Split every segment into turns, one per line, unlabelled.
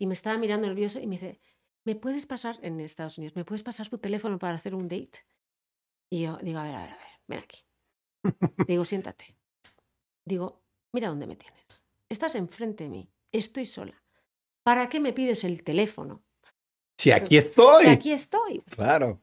y me estaba mirando nervioso y me dice, ¿me puedes pasar, en Estados Unidos, ¿me puedes pasar tu teléfono para hacer un date? Y yo digo, a ver, a ver, a ver, ven aquí. digo, siéntate. Digo, mira dónde me tienes. Estás enfrente de mí, estoy sola. ¿Para qué me pides el teléfono?
Si aquí estoy.
Si aquí estoy.
Claro.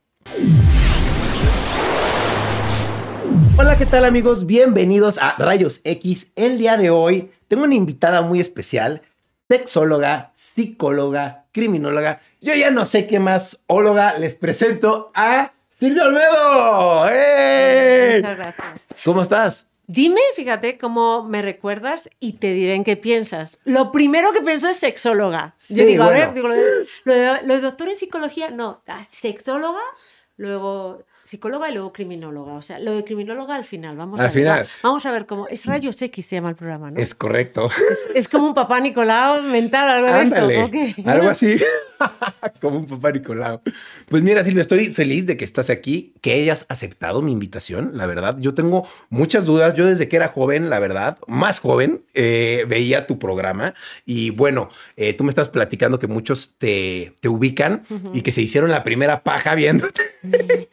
Hola, ¿qué tal amigos? Bienvenidos a Rayos X. El día de hoy tengo una invitada muy especial, sexóloga, psicóloga, criminóloga. Yo ya no sé qué más óloga. Les presento a Silvia Olmedo. ¡Eh!
Muchas gracias.
¿Cómo estás?
Dime, fíjate, cómo me recuerdas y te diré en qué piensas. Lo primero que pienso es sexóloga.
Sí,
Yo digo, a ver, digo, lo, de, lo de- lo de doctor en psicología, no, ah, sexóloga, luego psicóloga y luego criminóloga. O sea, lo de criminóloga al final. Vamos
Al
a ver,
final.
va- vamos a ver cómo. Es rayos X se llama el programa, ¿no?
Es correcto.
Es, es como un papá Nicolau mental, algo de esto.
algo así. Como un papá Nicolau. Pues mira, Silvia, estoy feliz de que estás aquí, que hayas aceptado mi invitación, la verdad. Yo tengo muchas dudas. Yo desde que era joven, la verdad, más joven, eh, veía tu programa y bueno, eh, tú me estás platicando que muchos te, te ubican y que se hicieron la primera paja viéndote.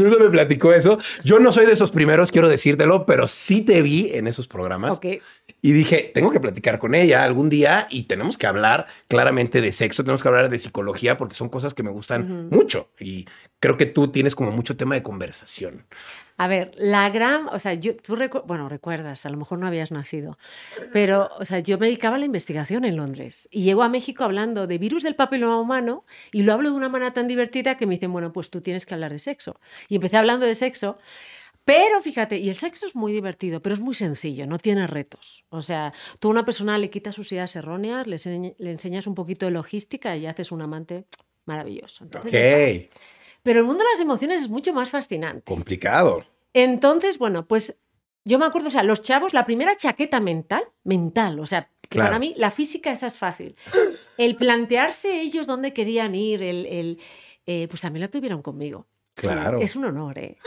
Incluso me platicó eso. Yo no soy de esos primeros, quiero decírtelo, pero sí te vi en esos programas.
Ok.
Y dije, tengo que platicar con ella algún día y tenemos que hablar claramente de sexo, tenemos que hablar de psicología porque son cosas que me gustan mucho y creo que tú tienes como mucho tema de conversación.
A ver, la gran, o sea, yo, tú recu- bueno, recuerdas, a lo mejor no habías nacido, pero, o sea, yo me dedicaba a la investigación en Londres y llego a México hablando de virus del papiloma humano y lo hablo de una manera tan divertida que me dicen, bueno, pues tú tienes que hablar de sexo. Y empecé hablando de sexo, pero fíjate, y el sexo es muy divertido, pero es muy sencillo, no tiene retos. O sea, tú a una persona le quitas sus ideas erróneas, le, enseñ- le enseñas un poquito de logística y haces un amante maravilloso. Entonces,
Ok,
ya está. Pero el mundo de las emociones es mucho más fascinante.
complicado.
Entonces, bueno, pues yo me acuerdo, o sea, los chavos, la primera chaqueta mental, mental, o sea, que
Claro.
para mí la física esa es fácil. El plantearse ellos dónde querían ir, el, el, eh, pues también la tuvieron conmigo. Sí,
Claro.
es un honor, ¿eh?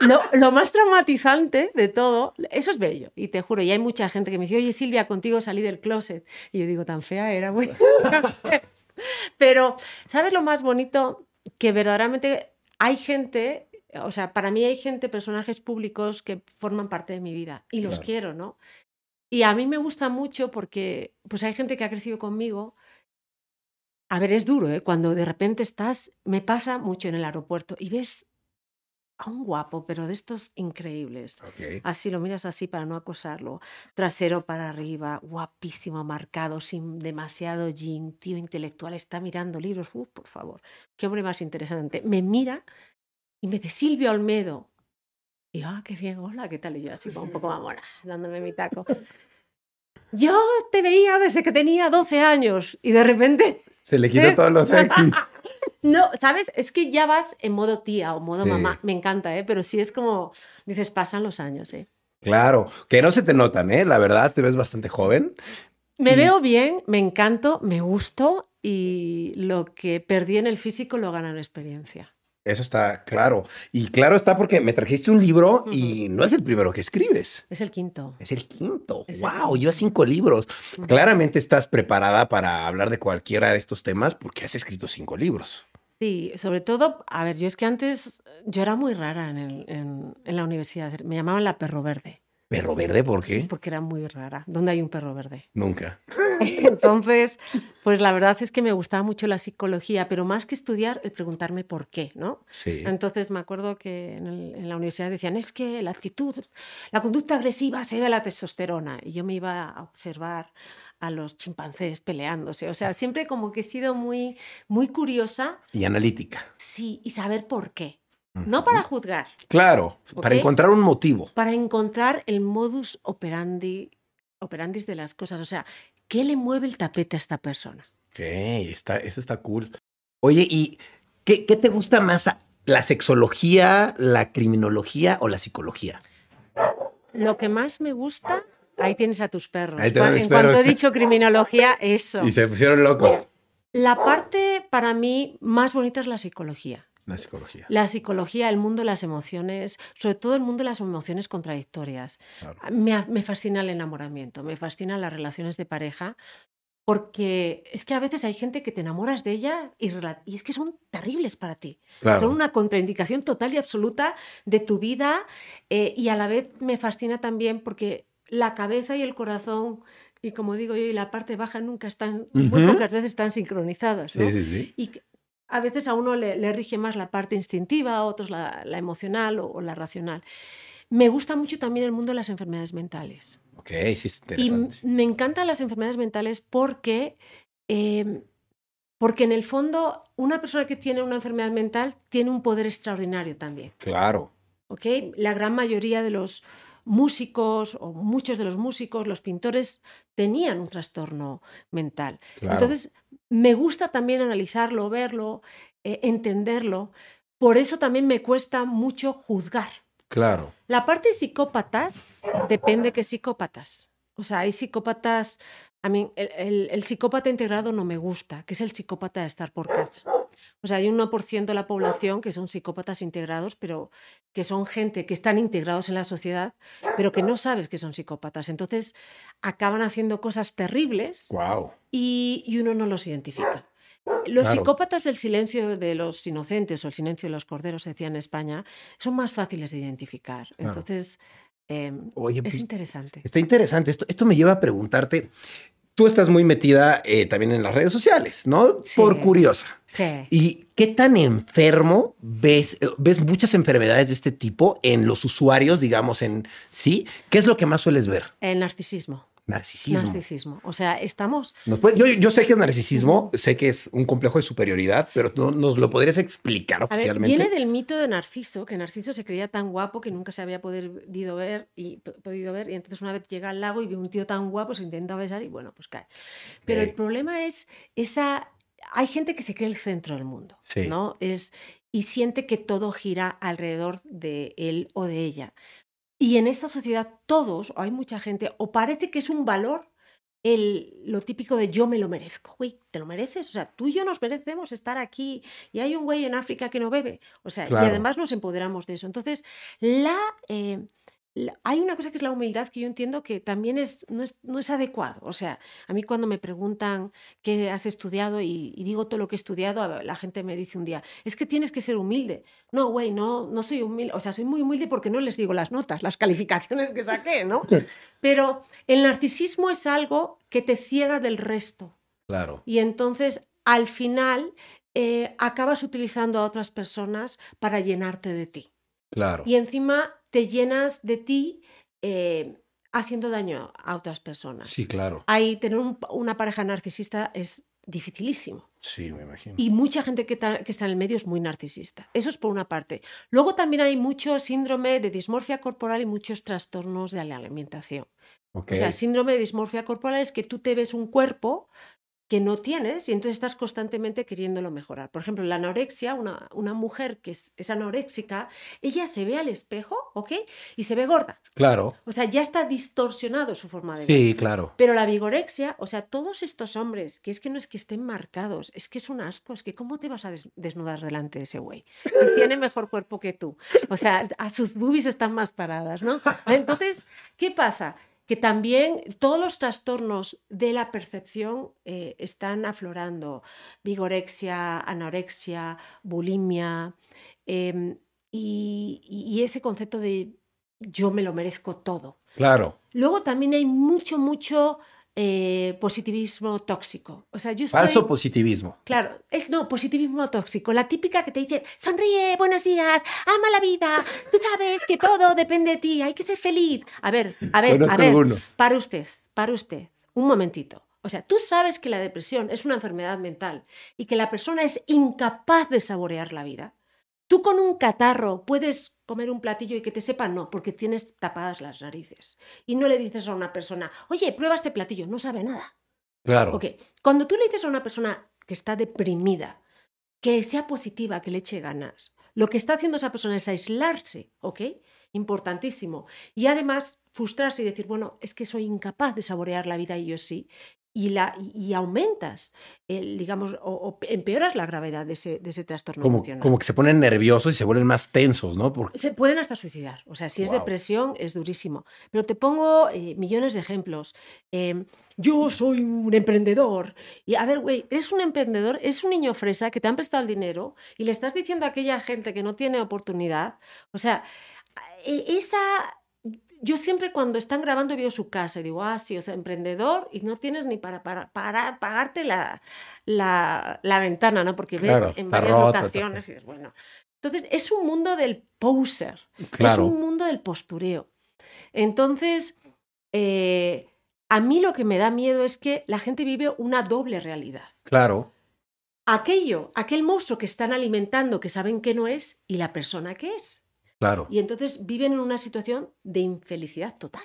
Lo, lo más traumatizante de todo, eso es bello, y te juro, y hay mucha gente que me dice, oye Silvia, contigo salí del closet. Y yo digo, tan fea era, güey. Pero, ¿sabes lo más bonito? Que verdaderamente hay gente, o sea, para mí hay gente, personajes públicos que forman parte de mi vida y los
Claro.
quiero, ¿no? Y a mí me gusta mucho porque pues hay gente que ha crecido conmigo. A ver, es duro, ¿eh? Cuando de repente estás, me pasa mucho en el aeropuerto y ves a un guapo, pero de estos increíbles. Así lo miras así para no acosarlo. Trasero para arriba, guapísimo, marcado, sin demasiado jean, tío intelectual, está mirando libros. Uh, por favor, qué hombre más interesante. Me mira y me dice, Silvia Olmedo. Y yo, ah, qué bien, hola, ¿qué tal? Y yo así como un poco mamona, dándome mi taco. Yo te veía desde que tenía 12 años y de repente
Se le quita todo lo sexy.
no, ¿sabes? Es que ya vas en modo tía o modo
Sí.
mamá. Me encanta, ¿eh? Pero sí es como, dices, pasan los años, ¿eh?
Claro, que no se te notan, ¿eh? La verdad, te ves bastante joven.
Me
Y-
veo bien, me encanto, me gusto y lo que perdí en el físico lo gano en experiencia.
Eso está claro. Y claro está porque me trajiste un libro y no es el primero que escribes.
Es el quinto.
Es el quinto.
Es
wow, llevas cinco libros. Claramente estás preparada para hablar de cualquiera de estos temas porque has escrito cinco libros.
Sí, sobre todo, a ver, yo es que antes yo era muy rara en, el- en- en la universidad. Me llamaban la perro verde.
Perro verde, ¿por qué?
Sí, porque era muy rara. ¿Dónde hay un perro verde?
Nunca.
Entonces, pues la verdad es que me gustaba mucho la psicología, pero más que estudiar, el preguntarme por qué, ¿no?
Sí.
Entonces me acuerdo que en, el- en la universidad decían, es que la actitud, la conducta agresiva se debe a la testosterona. Y yo me iba a observar a los chimpancés peleándose. O sea, siempre como que he sido muy, muy curiosa,
Y analítica.
sí, y saber por qué. No para juzgar,
Claro, para encontrar un motivo.
para encontrar el modus operandi, operandis de las cosas. O sea, ¿qué le mueve el tapete a esta persona?
Ok, está, eso está cool. Oye, ¿y qué, qué te gusta más? ¿La sexología, la criminología o la psicología?
Lo que más me gusta, ahí tienes a tus perros.
Ahí mis
en cuanto he dicho criminología, eso.
Y se pusieron locos.
La parte para mí más bonita es la psicología.
La psicología.
La psicología, el mundo de las emociones, sobre todo el mundo de las emociones contradictorias.
Claro.
Me, me fascina el enamoramiento, me fascinan las relaciones de pareja porque es que a veces hay gente que te enamoras de ella y, y es que son terribles para ti.
Claro.
Son una contraindicación total y absoluta de tu vida eh, y a la vez me fascina también porque la cabeza y el corazón y como digo yo, y la parte baja nunca están, muy
Ujú.
pocas veces están sincronizadas. ¿no?
Sí, sí, sí.
Y a veces a uno le, le rige más la parte instintiva, a otros la, la emocional o, o la racional. Me gusta mucho también el mundo de las enfermedades mentales.
Ok, sí es
Y
interesante.
me encantan las enfermedades mentales porque, eh, porque en el fondo una persona que tiene una enfermedad mental tiene un poder extraordinario también.
Claro.
¿ok? La gran mayoría de los músicos o muchos de los músicos, los pintores, tenían un trastorno mental.
Claro.
Entonces, me gusta también analizarlo, verlo, eh, entenderlo. Por eso también me cuesta mucho juzgar.
Claro.
La parte de psicópatas depende qué psicópatas. O sea, hay psicópatas. A mí, el, el- el psicópata integrado no me gusta, que es el psicópata de estar por casa. O sea, hay un 1% de la población que son psicópatas integrados, pero que son gente que están integrados en la sociedad, pero que no sabes que son psicópatas. Entonces, acaban haciendo cosas terribles
Wow.
y, y uno no los identifica. Los
Claro.
psicópatas del silencio de los inocentes o el silencio de los corderos, se decía en España, son más fáciles de identificar.
Claro.
Entonces, em,
Oye,
es
pues,
interesante.
está interesante. Esto, esto me lleva a preguntarte. Tú estás muy metida eh, también en las redes sociales, ¿no?
Sí.
Por curiosa.
Sí.
¿Y qué tan enfermo ves? eh, ¿Ves muchas enfermedades de este tipo en los usuarios, digamos, en sí? ¿Qué es lo que más sueles ver?
El narcisismo.
Narcisismo.
Narcisismo. O sea, estamos.
¿Nos puede- yo, yo sé que es narcisismo, sé que es un complejo de superioridad, pero ¿no- ¿nos lo podrías explicar
A ver,
oficialmente?
viene del mito de Narciso, que Narciso se creía tan guapo que nunca se había podido ver y podido ver y entonces una vez llega al lago y ve un tío tan guapo, se intenta besar y bueno, pues cae. Pero el problema es esa hay gente que se cree el centro del mundo,
Sí.
¿no? Es y siente que todo gira alrededor de él o de ella. Y en esta sociedad todos, o hay mucha gente, o parece que es un valor el, lo típico de yo me lo merezco. Güey, ¿te lo mereces? O sea, tú y yo nos merecemos estar aquí y hay un güey en África que no bebe. O sea,
Claro.
y además nos empoderamos de eso. Entonces, la, eh, la- hay una cosa que es la humildad que yo entiendo que también es, no, es, no es adecuado. O sea, a mí cuando me preguntan qué has estudiado y, y digo todo lo que he estudiado, la gente me dice un día, es que tienes que ser humilde. No, güey, no, no soy humilde. O sea, soy muy humilde porque no les digo las notas, las calificaciones que saqué, ¿no? Pero el narcisismo es algo que te ciega del resto.
Claro.
Y entonces, al final, eh, acabas utilizando a otras personas para llenarte de ti.
Claro.
Y encima te llenas de ti eh, haciendo daño a otras personas.
Sí, claro.
Ahí tener un- una pareja narcisista es dificilísimo.
Sí, me imagino.
Y mucha gente que, ta- que está en el medio es muy narcisista. Eso es por una parte. Luego también hay mucho síndrome de dismorfia corporal y muchos trastornos de la alimentación.
Ok.
O sea, síndrome de dismorfia corporal es que tú te ves un cuerpo que no tienes y entonces estás constantemente queriéndolo mejorar. Por ejemplo, la anorexia, una, una mujer que es, es anoréxica, ella se ve al espejo, ¿ok? Y se ve gorda.
claro.
O sea, ya está distorsionado su forma de ver.
Sí, claro.
Pero la vigorexia, o sea, todos estos hombres, que es que no es que estén marcados, es que es un asco, es que ¿cómo te vas a des- desnudar delante de ese güey? Que tiene mejor cuerpo que tú. O sea, a sus boobies están más paradas, ¿no? Entonces, ¿qué pasa? Que también todos los trastornos de la percepción eh, están aflorando. Vigorexia, anorexia, bulimia. em, y, y ese concepto de yo me lo merezco todo.
Claro.
Luego también hay mucho, mucho eh, positivismo tóxico. O sea, yo estoy...
Falso positivismo.
Claro, es no, positivismo tóxico. La típica que te dice, sonríe, buenos días, ama la vida, tú sabes que todo depende de ti, hay que ser feliz. A ver, a ver,
Conozco
a ver,
algunos.
para usted, para usted, un momentito. O sea, tú sabes que la depresión es una enfermedad mental y que la persona es incapaz de saborear la vida. Tú con un catarro puedes comer un platillo y que te sepa, no, porque tienes tapadas las narices. Y no le dices a una persona, oye, prueba este platillo, no sabe nada.
Claro.
Ok, cuando tú le dices a una persona que está deprimida, que sea positiva, que le eche ganas, lo que está haciendo esa persona es aislarse, ¿ok? Importantísimo. Y además frustrarse y decir, bueno, es que soy incapaz de saborear la vida y yo sí. Y, la, y aumentas, el, digamos, o, o empeoras la gravedad de ese, de ese trastorno
Como,
emocional.
como que se ponen nerviosos y se vuelven más tensos, ¿no? Porque,
Se pueden hasta suicidar. O sea, si es
Guau.
depresión, es durísimo. Pero te pongo eh, millones de ejemplos. Eh, yo soy un emprendedor. Y a ver, güey, eres un emprendedor, es un niño fresa que te han prestado el dinero y le estás diciendo a aquella gente que no tiene oportunidad. O sea, e- esa. Yo siempre cuando están grabando veo su casa y digo, ah, sí, o sea, emprendedor y no tienes ni para, para, para pagarte la, la, la ventana, ¿no? Porque ves
Claro,
en varias
rota,
locaciones y dices, bueno. Entonces, es un mundo del poser. Es un mundo del postureo. Entonces, eh, a mí lo que me da miedo es que la gente vive una doble realidad.
claro,
Aquello, aquel monstruo que están alimentando, que saben que no es, y la persona que es.
Claro,
Y entonces viven en una situación de infelicidad total.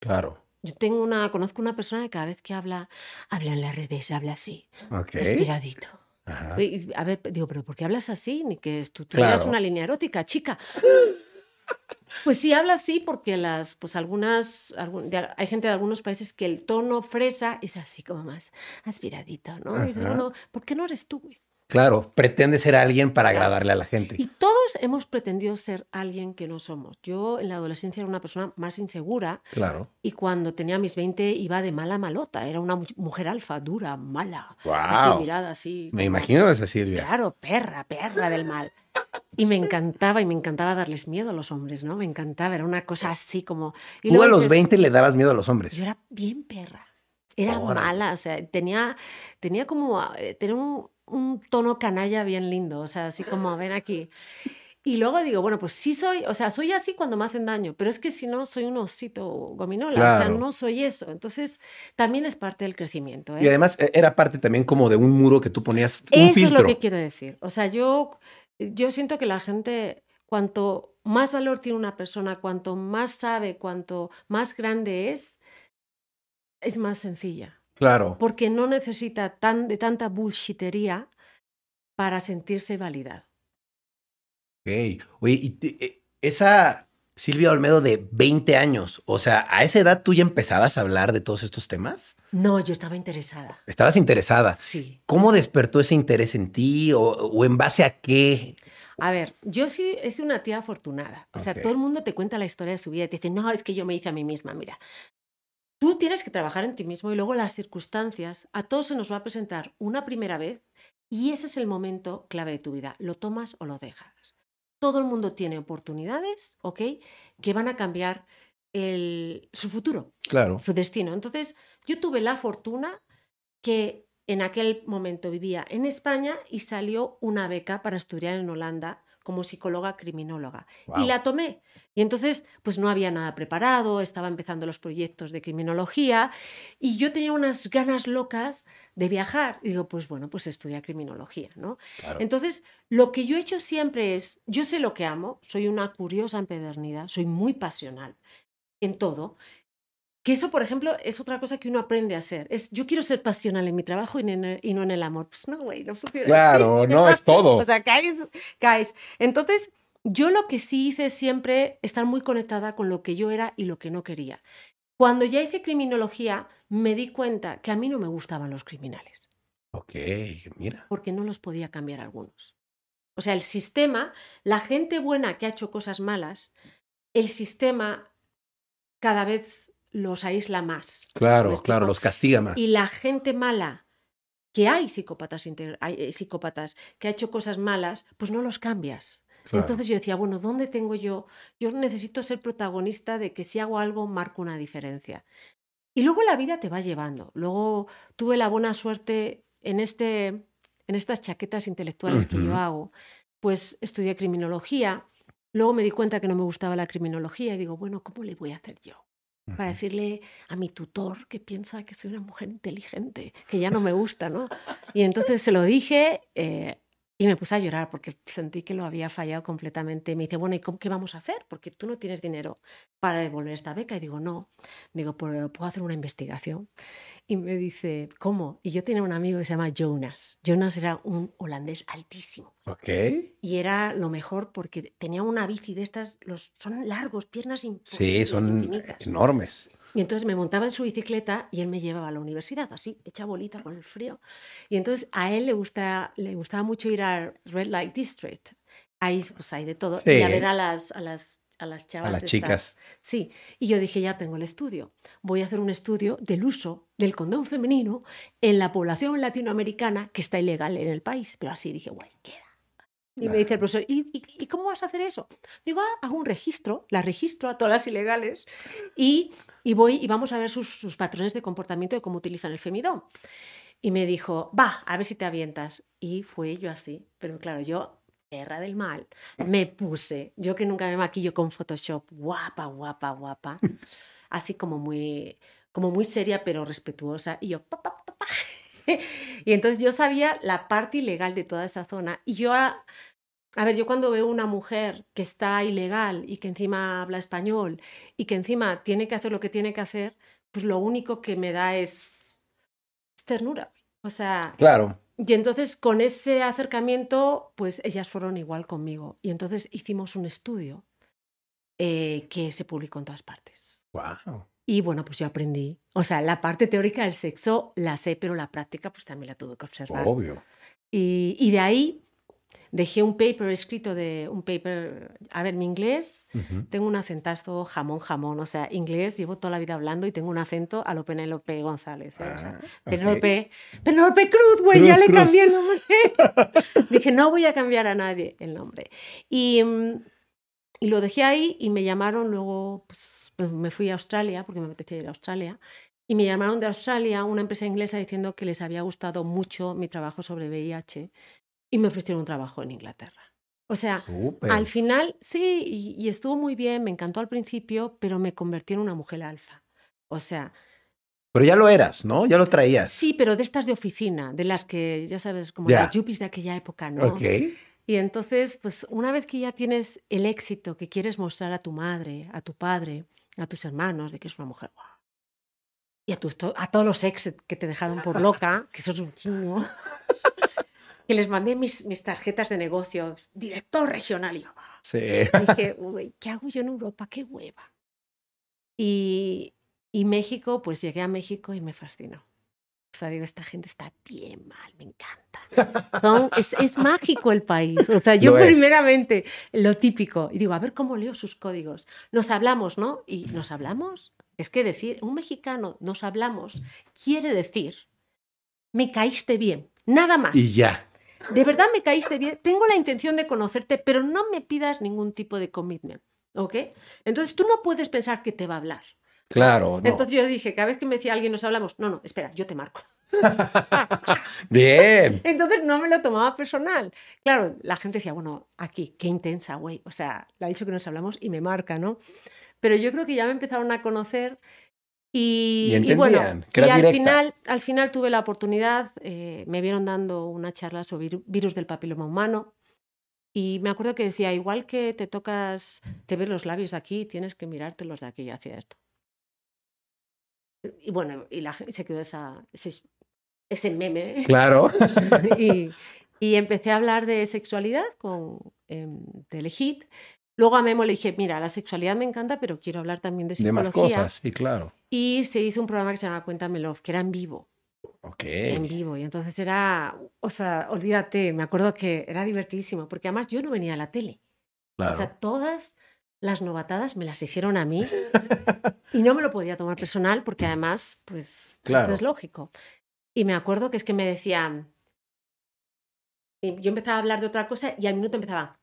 claro.
Yo tengo una, conozco una persona que cada vez que habla, habla en las redes, habla así,
Ok.
respiradito.
Ajá.
A ver, digo, pero ¿por qué hablas así? Ni que tú tuvieras
Claro.
una línea erótica, chica. Pues sí, habla así porque las, pues algunas, algún- de- hay gente de algunos países que el tono fresa es así como más aspiradito, ¿no? Y dices,
Ajá.
bueno, ¿por qué no eres tú, güey?
Claro, pretende ser alguien para agradarle a la gente.
Y todos hemos pretendido ser alguien que no somos. Yo en la adolescencia era una persona más insegura
Claro.
y cuando tenía mis 20 iba de mala a malota. Era una mu- mujer alfa, dura, mala.
Guau.
Así, mirada así.
Me
como-
imagino esa Silvia.
Claro, perra, perra del mal. Y me encantaba, y me encantaba darles miedo a los hombres, ¿no? Me encantaba, era una cosa así como... Y
Tú a los
dices,
20 le dabas miedo a los hombres.
Yo era bien perra. Era mala, o sea, tenía, tenía como, eh, tenía un, un tono canalla bien lindo, o sea, así como, ven aquí. Y luego digo, bueno, pues sí soy, o sea, soy así cuando me hacen daño, pero es que si no, soy un osito gominola, o sea, no soy eso. Entonces, también es parte del crecimiento, ¿eh?
Y además eh, era parte también como de un muro que tú ponías un
Eso
filtro.
es lo que quiero decir. O sea, yo, yo siento que la gente, cuanto más valor tiene una persona, cuanto más sabe, cuanto más grande es, es más sencilla.
Claro.
Porque no necesita tan, de tanta bullshitería para sentirse validado.
Ok. Oye, y eh, esa Silvia Olmedo de 20 años, o sea, a esa edad tú ya empezabas a hablar de todos estos temas.
No, yo estaba interesada.
Estabas interesada.
Sí.
¿Cómo despertó ese interés en ti o, o en base a qué?
A ver, yo sí sido una tía afortunada. O sea, todo el mundo te cuenta la historia de su vida y te dice, no, es que yo me hice a mí misma. Mira, tú tienes que trabajar en ti mismo y luego las circunstancias, a todos se nos va a presentar una primera vez y ese es el momento clave de tu vida. Lo tomas o lo dejas. Todo el mundo tiene oportunidades, ¿ok? Que van a cambiar el- su futuro
Claro.
su destino. Entonces, yo tuve la fortuna que en aquel momento vivía en España y salió una beca para estudiar en Holanda como psicóloga criminóloga. Y la tomé. Y entonces, pues no había nada preparado, estaba empezando los proyectos de criminología y yo tenía unas ganas locas de viajar. Y digo, pues bueno, pues estudia criminología, ¿no?
Claro.
Entonces, lo que yo he hecho siempre es, yo sé lo que amo, soy una curiosa empedernida, soy muy pasional en todo. Que eso, por ejemplo, es otra cosa que uno aprende a hacer. Es, yo quiero ser pasional en mi trabajo y, en el- y no en el amor. Pues no, güey, no funciona.
Claro, no, es todo.
o sea, caes, caes. Entonces, yo lo que sí hice es siempre estar muy conectada con lo que yo era y lo que no quería. Cuando ya hice criminología, me di cuenta que a mí no me gustaban los criminales
Ok, mira.
porque no los podía cambiar algunos. O sea, el sistema, la gente buena que ha hecho cosas malas, el sistema cada vez los aísla más.
Claro,
¿Me
claro, los castiga más.
Y la gente mala, que hay psicópatas, hay eh, psicópatas que ha hecho cosas malas, pues no los cambias.
Claro.
Entonces yo decía, bueno, ¿dónde tengo yo? Yo necesito ser protagonista de que si hago algo marco una diferencia. Y luego la vida te va llevando. Luego tuve la buena suerte en, este, en estas chaquetas intelectuales que yo hago, pues estudié criminología. Luego me di cuenta que no me gustaba la criminología y digo, bueno, ¿cómo le voy a hacer yo? Para decirle a mi tutor que piensa que soy una mujer inteligente, que ya no me gusta, ¿no? Y entonces se lo dije eh, y me puse a llorar porque sentí que lo había fallado completamente. Me dice, bueno, ¿y cómo, qué vamos a hacer? Porque tú no tienes dinero para devolver esta beca. Y digo, no. Digo, "Pues, puedo hacer una investigación. Y me dice, ¿cómo? Y yo tenía un amigo que se llama Jonas. Jonas era un holandés altísimo.
Ok.
Y era lo mejor porque tenía una bici de estas, los, son largos, piernas
Sí, son
infinitas.
enormes.
Y entonces me montaba en su bicicleta y él me llevaba a la universidad, así, hecha bolita con el frío. Y entonces a él le, gusta, le gustaba mucho ir a Red Light District. Ahí pues hay de todo. Y a ver a las, a las a las chavas.
A las chicas.
Sí, y yo dije, ya tengo el estudio. Voy a hacer un estudio del uso del condón femenino en la población latinoamericana que está ilegal en el país. Pero así dije, guay, queda. Y me dice el profesor, ¿Y, ¿y, cómo vas a hacer eso? Digo, ah, hago un registro, la registro a todas las ilegales y, y voy y vamos a ver sus, sus, patrones de comportamiento de cómo utilizan el femidón. Y me dijo, va, a ver si te avientas. Y fue yo así. Pero claro, yo guerra del mal, me puse, yo que nunca me maquillo con Photoshop, guapa, guapa, guapa, así como muy, como muy seria pero respetuosa, y yo, y entonces yo sabía la parte ilegal de toda esa zona, y yo, a, a ver, yo cuando veo una mujer que está ilegal y que encima habla español y que encima tiene que hacer lo que tiene que hacer, pues lo único que me da es ternura. O sea,
claro.
Y entonces con ese acercamiento, pues ellas fueron igual conmigo. Y entonces hicimos un estudio eh, que se publicó en todas partes.
Wow.
Y bueno, pues yo aprendí. O sea, la parte teórica del sexo la sé, pero la práctica pues también la tuve que observar.
Obvio.
Y, y de ahí dejé un paper escrito de un paper, a ver, mi inglés, tengo un acentazo jamón, jamón, o sea, inglés, llevo toda la vida hablando y tengo un acento a lo Penélope González. ¿eh? o sea, ah, Penélope, Penélope Cruz, güey, ya le cambié el nombre. Dije, no voy a cambiar a nadie el nombre. Y, mm, y lo dejé ahí y me llamaron luego, pues, pues, me fui a Australia, porque me apetecía ir a Australia. Y me llamaron de Australia, una empresa inglesa, diciendo que les había gustado mucho mi trabajo sobre VIH y me ofrecieron un trabajo en Inglaterra. O sea, al final sí, y, estuvo muy bien, me encantó al principio, pero me convertí en una mujer alfa. O sea...
Pero ya lo eras, ¿no? Ya lo traías.
Sí, pero de estas de oficina, de las que, ya sabes, como las yuppies de aquella época, ¿no?
Ok.
Y entonces, pues una vez que ya tienes el éxito que quieres mostrar a tu madre, a tu padre, a tus hermanos, de que es una mujer guau, y a, todos los ex que te dejaron por loca, que sos un chingo, que les mandé mis, mis tarjetas de negocios, director regional. Y yo,
ah". sí.
dije, uy, ¿qué hago yo en Europa? ¡Qué hueva! Y, y México, pues llegué a México y me fascinó. O sea, digo, esta gente está bien mal, me encanta. es, es, mágico el país. O sea, yo primeramente, lo típico, y digo, a ver cómo leo sus códigos. Nos hablamos, ¿no? Y nos hablamos. Es que decir, un mexicano, nos hablamos, quiere decir, me caíste bien, nada más.
Y ya
de verdad me caíste bien, tengo la intención de conocerte, pero no me pidas ningún tipo de commitment, ¿ok? Entonces tú no puedes pensar que te va a hablar.
Claro.
No. Entonces yo dije, cada vez que me decía alguien nos hablamos, no, no, espera, yo te marco.
Bien.
Entonces no me lo tomaba personal. Claro, la gente decía, bueno, aquí, qué intensa, güey. O sea, le ha dicho que nos hablamos y me marca, ¿no? Pero yo creo que ya me empezaron a conocer y,
y,
bueno, y al final, al final tuve la oportunidad, eh, me vieron dando una charla sobre virus del papiloma humano y me acuerdo que decía, igual que te tocas, te ves los labios de aquí, tienes que mirarte los de aquí y hacía esto. Y bueno, y la, se quedó esa, ese, ese meme.
Claro.
y, y, empecé a hablar de sexualidad con eh, Telehit Luego a Memo le dije, mira, la sexualidad me encanta, pero quiero hablar también de psicología.
De más cosas, sí, claro.
Y se hizo un programa que se llama Cuéntame Love, que era en vivo.
Ok.
En vivo. Y entonces era, o sea, olvídate, me acuerdo que era divertidísimo, porque además yo no venía a la tele.
Claro.
O sea, todas las novatadas me las hicieron a mí y no me lo podía tomar personal porque además, pues,
claro.
es lógico. Y me acuerdo que es que me decían, yo empezaba a hablar de otra cosa y al minuto empezaba,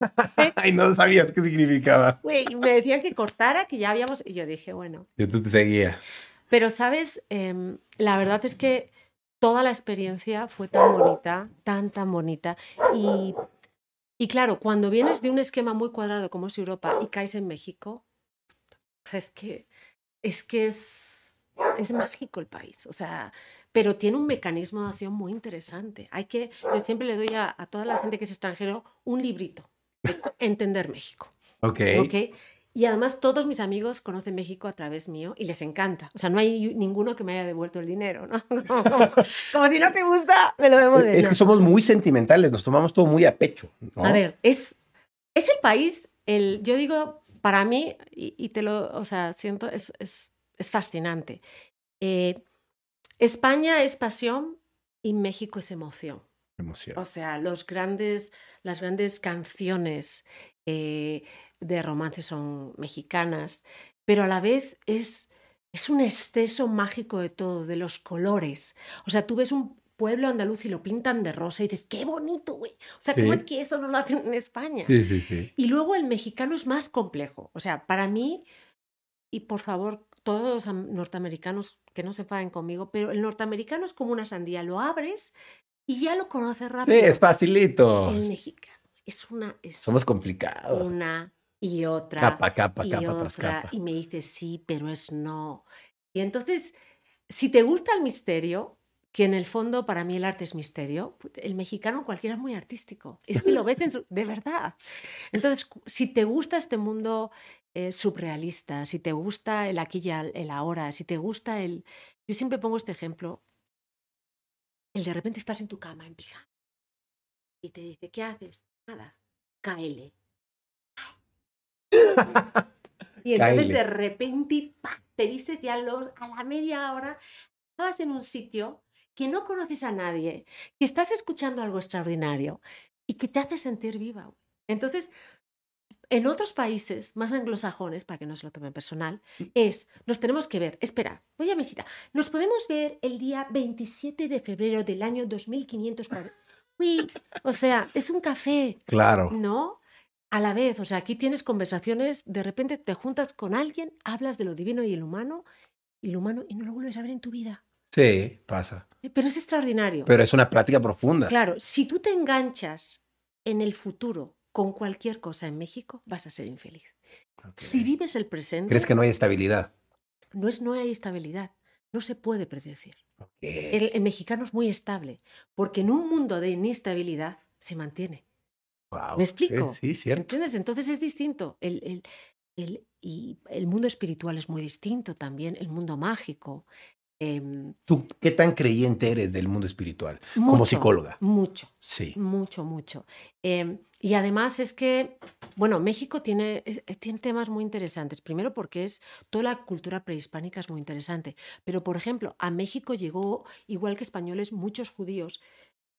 y no sabías qué significaba.
me decían que cortara, que ya habíamos. Y yo dije, bueno.
Y tú te seguías.
Pero, ¿sabes? Em, la verdad es que toda la experiencia fue tan bonita, tan, tan bonita. Y, y claro, cuando vienes de un esquema muy cuadrado como es Europa y caes en México, es que es, que es, es mágico el país. O sea, pero tiene un mecanismo de acción muy interesante. Hay que, yo siempre le doy a, a toda la gente que es extranjero un librito entender México.
Ok.
okay? Y además todos mis amigos conocen México a través mío y les encanta. O sea, no hay ninguno que me haya devuelto el dinero, ¿no? Como, si no te gusta, me lo devuelven.
Es que somos muy sentimentales, nos tomamos todo muy a pecho.
A ver, es, es el país, el, yo digo, para mí, y, te lo, o sea, siento, es, es, es fascinante. Eh, España es pasión y México es emoción.
Emoción.
O sea, los grandes, las grandes canciones eh, de romance son mexicanas, pero a la vez es, es un exceso mágico de todo, de los colores. O sea, tú ves un pueblo andaluz y lo pintan de rosa y dices, qué bonito, güey. O sea, ¿cómo es que eso no lo hacen en España?
Sí, sí, sí.
Y luego el mexicano es más complejo. O sea, para mí, y por favor, todos los norteamericanos que no se enfaden conmigo, pero el norteamericano es como una sandía, lo abres y ya lo conoces rápido.
Sí, es facilito.
El mexicano es una...
Somos complicados.
Una y otra.
Capa, capa,
y
capa tras capa.
Y me dice sí, pero es no. Y entonces, si te gusta el misterio, que en el fondo para mí el arte es misterio, el mexicano cualquiera es muy artístico. Es que lo ves en su... de verdad. Entonces, si te gusta este mundo eh, surrealista, si te gusta el aquí y el ahora, si te gusta el... Yo siempre pongo este ejemplo, el de repente estás en tu cama en pijama y te dice, ¿qué haces? Nada, KL. y entonces de repente te vistes ya a la media hora, estabas en un sitio que no conoces a nadie, que estás escuchando algo extraordinario y que te hace sentir viva. Entonces, en otros países más anglosajones, para que no se lo tomen personal, mm. es, nos tenemos que ver, espera, voy a mi cita, nos podemos ver el día 27 de febrero del año 2540. Uy, o sea, es un café.
Claro.
¿No? A la vez, o sea, aquí tienes conversaciones, de repente te juntas con alguien, hablas de lo divino y el humano, y lo humano, y no lo vuelves a ver en tu vida.
Sí, pasa.
Eh, pero es extraordinario.
Pero es una plática profunda.
Claro, si tú te enganchas en el futuro con cualquier cosa en México, vas a ser infeliz. Si vives el presente...
¿Crees que no hay estabilidad?
No es no hay estabilidad, no se puede predecir. El, mexicano es muy estable, porque en un mundo de inestabilidad se mantiene. ¿Me explico?
Sí, cierto.
¿Entiendes? Entonces es distinto. El, el, y el mundo espiritual es muy distinto también, el mundo mágico, Em,
¿Tú qué tan creyente eres del mundo espiritual como psicóloga?
Mucho.
Sí.
Mucho, mucho. Em, y además es que, bueno, México tiene, eh, eh, tiene temas muy interesantes. Primero porque es toda la cultura prehispánica es muy interesante. Pero, por ejemplo, a México llegó, igual que españoles, muchos judíos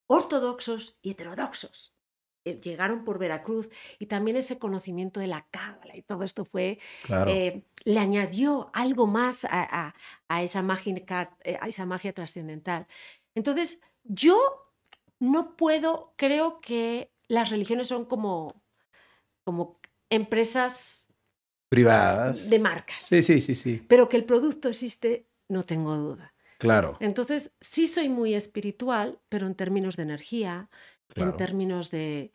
ortodoxos y heterodoxos. Eh, llegaron por Veracruz y también ese conocimiento de la cábala y todo esto fue, eh, le añadió algo más a, esa magia, eh, a esa magia trascendental. Entonces, yo no puedo, creo que las religiones son como, como empresas
privadas
de marcas.
Sí, sí, sí, sí.
Pero que el producto existe, no tengo duda.
Claro.
Entonces, sí soy muy espiritual, pero en términos de energía, en términos de,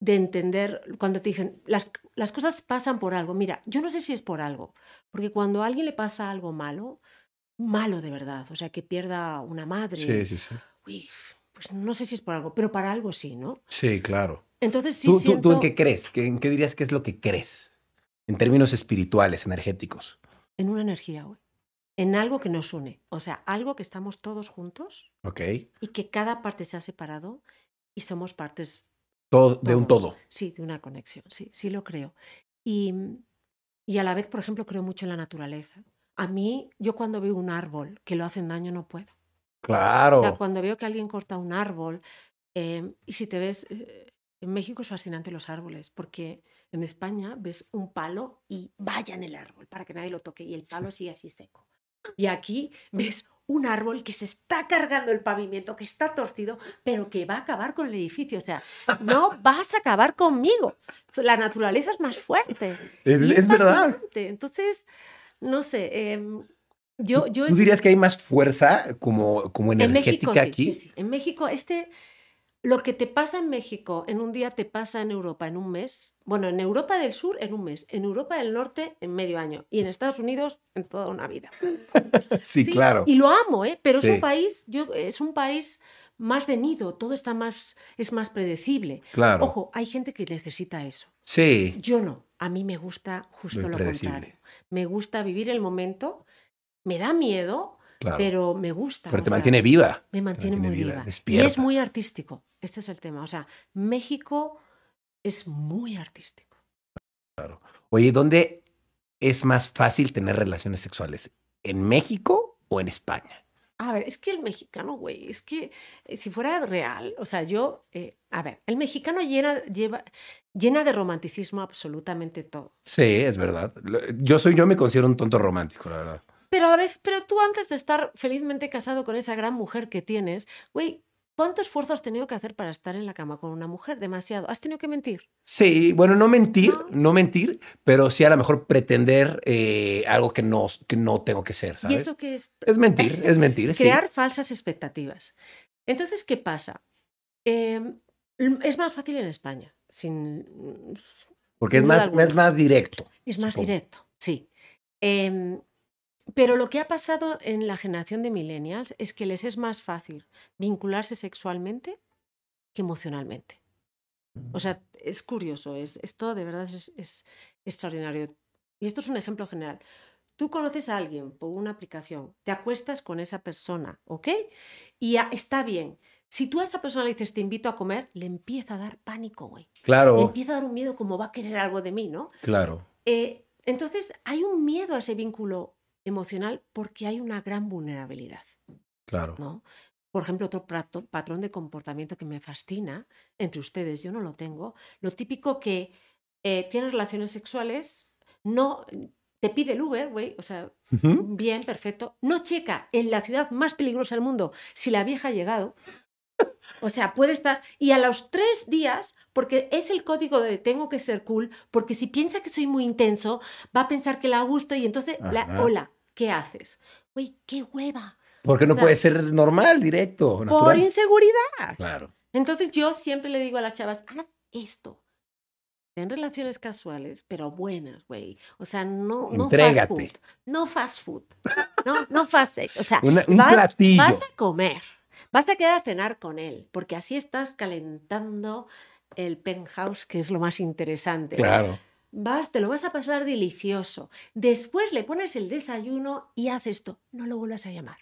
de, entender, cuando te dicen, las, las, cosas pasan por algo. Mira, yo no sé si es por algo, porque cuando a alguien le pasa algo malo, malo de verdad, o sea, que pierda una madre,
sí, sí, sí.
Uy, pues no sé si es por algo, pero para algo sí, ¿no?
Sí, claro.
Entonces sí
¿Tú,
siento...
¿tú, en qué crees? ¿En qué dirías que es lo que crees? En términos espirituales, energéticos.
En una energía, güey. En algo que nos une. O sea, algo que estamos todos juntos.
Ok.
Y que cada parte se ha separado y somos partes
todo, de un todo.
Sí, de una conexión, sí, sí lo creo. Y, y a la vez, por ejemplo, creo mucho en la naturaleza. A mí, yo cuando veo un árbol que lo hacen daño, no puedo.
Claro.
O sea, cuando veo que alguien corta un árbol, em, y si te ves, eh, en México es fascinante los árboles, porque en España ves un palo y vaya en el árbol para que nadie lo toque y el palo sigue así seco. Y aquí ves un árbol que se está cargando el pavimento, que está torcido, pero que va a acabar con el edificio. O sea, no vas a acabar conmigo. La naturaleza es más fuerte.
Es, verdad.
Entonces, no sé. Em, yo, yo
¿Tú dirías que hay más fuerza como, como energética
en
aquí?
Sí, sí. En México, este, lo que te pasa en México en un día te pasa en Europa en un mes. Bueno, en Europa del Sur en un mes, en Europa del Norte en medio año y en Estados Unidos en toda una vida.
sí, claro.
Y lo amo, ¿eh? Pero es un país, yo, es un país más de nido, todo está más, es más predecible.
Claro.
Ojo, hay gente que necesita eso.
Sí.
Yo no. A mí me gusta justo lo contrario. Me gusta vivir el momento. Me da miedo, pero me gusta.
Pero te mantiene viva.
Me mantiene, muy viva. Y es muy artístico. Este es el tema. O sea, México es muy artístico.
Claro. Oye, ¿dónde es más fácil tener relaciones sexuales? ¿En México o en España?
A ver, es que el mexicano, güey, es que eh, si fuera real, o sea, yo, eh, a ver, el mexicano llena, lleva, llena de romanticismo absolutamente todo.
Sí, es verdad. Yo soy, yo me considero un tonto romántico, la verdad.
Pero a veces, pero tú antes de estar felizmente casado con esa gran mujer que tienes, güey, ¿cuánto esfuerzo has tenido que hacer para estar en la cama con una mujer? Demasiado. ¿Has tenido que mentir?
Sí, bueno, no mentir,
No.
no, mentir, pero sí a lo mejor pretender eh, algo que no, que no tengo que ser,
¿Y
¿sabes?
eso qué es?
Es mentir, es mentir, sí.
Crear falsas expectativas. Entonces, ¿qué pasa? Eh, es más fácil en España. Sin,
Porque es
sin
más,
alguna.
es más directo.
Es más
supongo.
directo, sí. Em, pero lo que ha pasado en la generación de millennials es que les es más fácil vincularse sexualmente que emocionalmente. O sea, es curioso, es, esto de verdad es, es extraordinario. Y esto es un ejemplo general. Tú conoces a alguien por una aplicación, te acuestas con esa persona, ¿ok? Y a- está bien. Si tú a esa persona le dices te invito a comer, le empieza a dar pánico, güey. Le
Claro,
empieza a dar un miedo como va a querer algo de mí, ¿no?
claro.
Eh, entonces, hay un miedo a ese vínculo emocional porque hay una gran vulnerabilidad,
Claro.
¿no? Por ejemplo, otro patrón de comportamiento que me fascina entre ustedes, yo no lo tengo, lo típico que eh, tienes relaciones sexuales, no te pide el Uber, güey, o sea, bien, perfecto, no checa en la ciudad más peligrosa del mundo si la vieja ha llegado. O sea, puede estar. Y a los tres días, porque es el código de tengo que ser cool, porque si piensa que soy muy intenso, va a pensar que la gusto y entonces, la, hola, ¿qué haces? Güey, qué hueva.
Porque no
Claro.
puede ser normal, directo,
Por inseguridad.
Claro.
Entonces yo siempre le digo a las chavas, haz esto. Ten relaciones casuales, pero buenas, güey. O sea, no, no
Entrégate.
fast food. No fast food. No, no fast sex. O sea,
Una- un
vas,
platillo.
vas a comer. Vas a quedar a cenar con él, porque así estás calentando el penthouse, que es lo más interesante. ¿no? Vas, te lo vas a pasar delicioso. Después le pones el desayuno y haces esto. No lo vuelvas a llamar.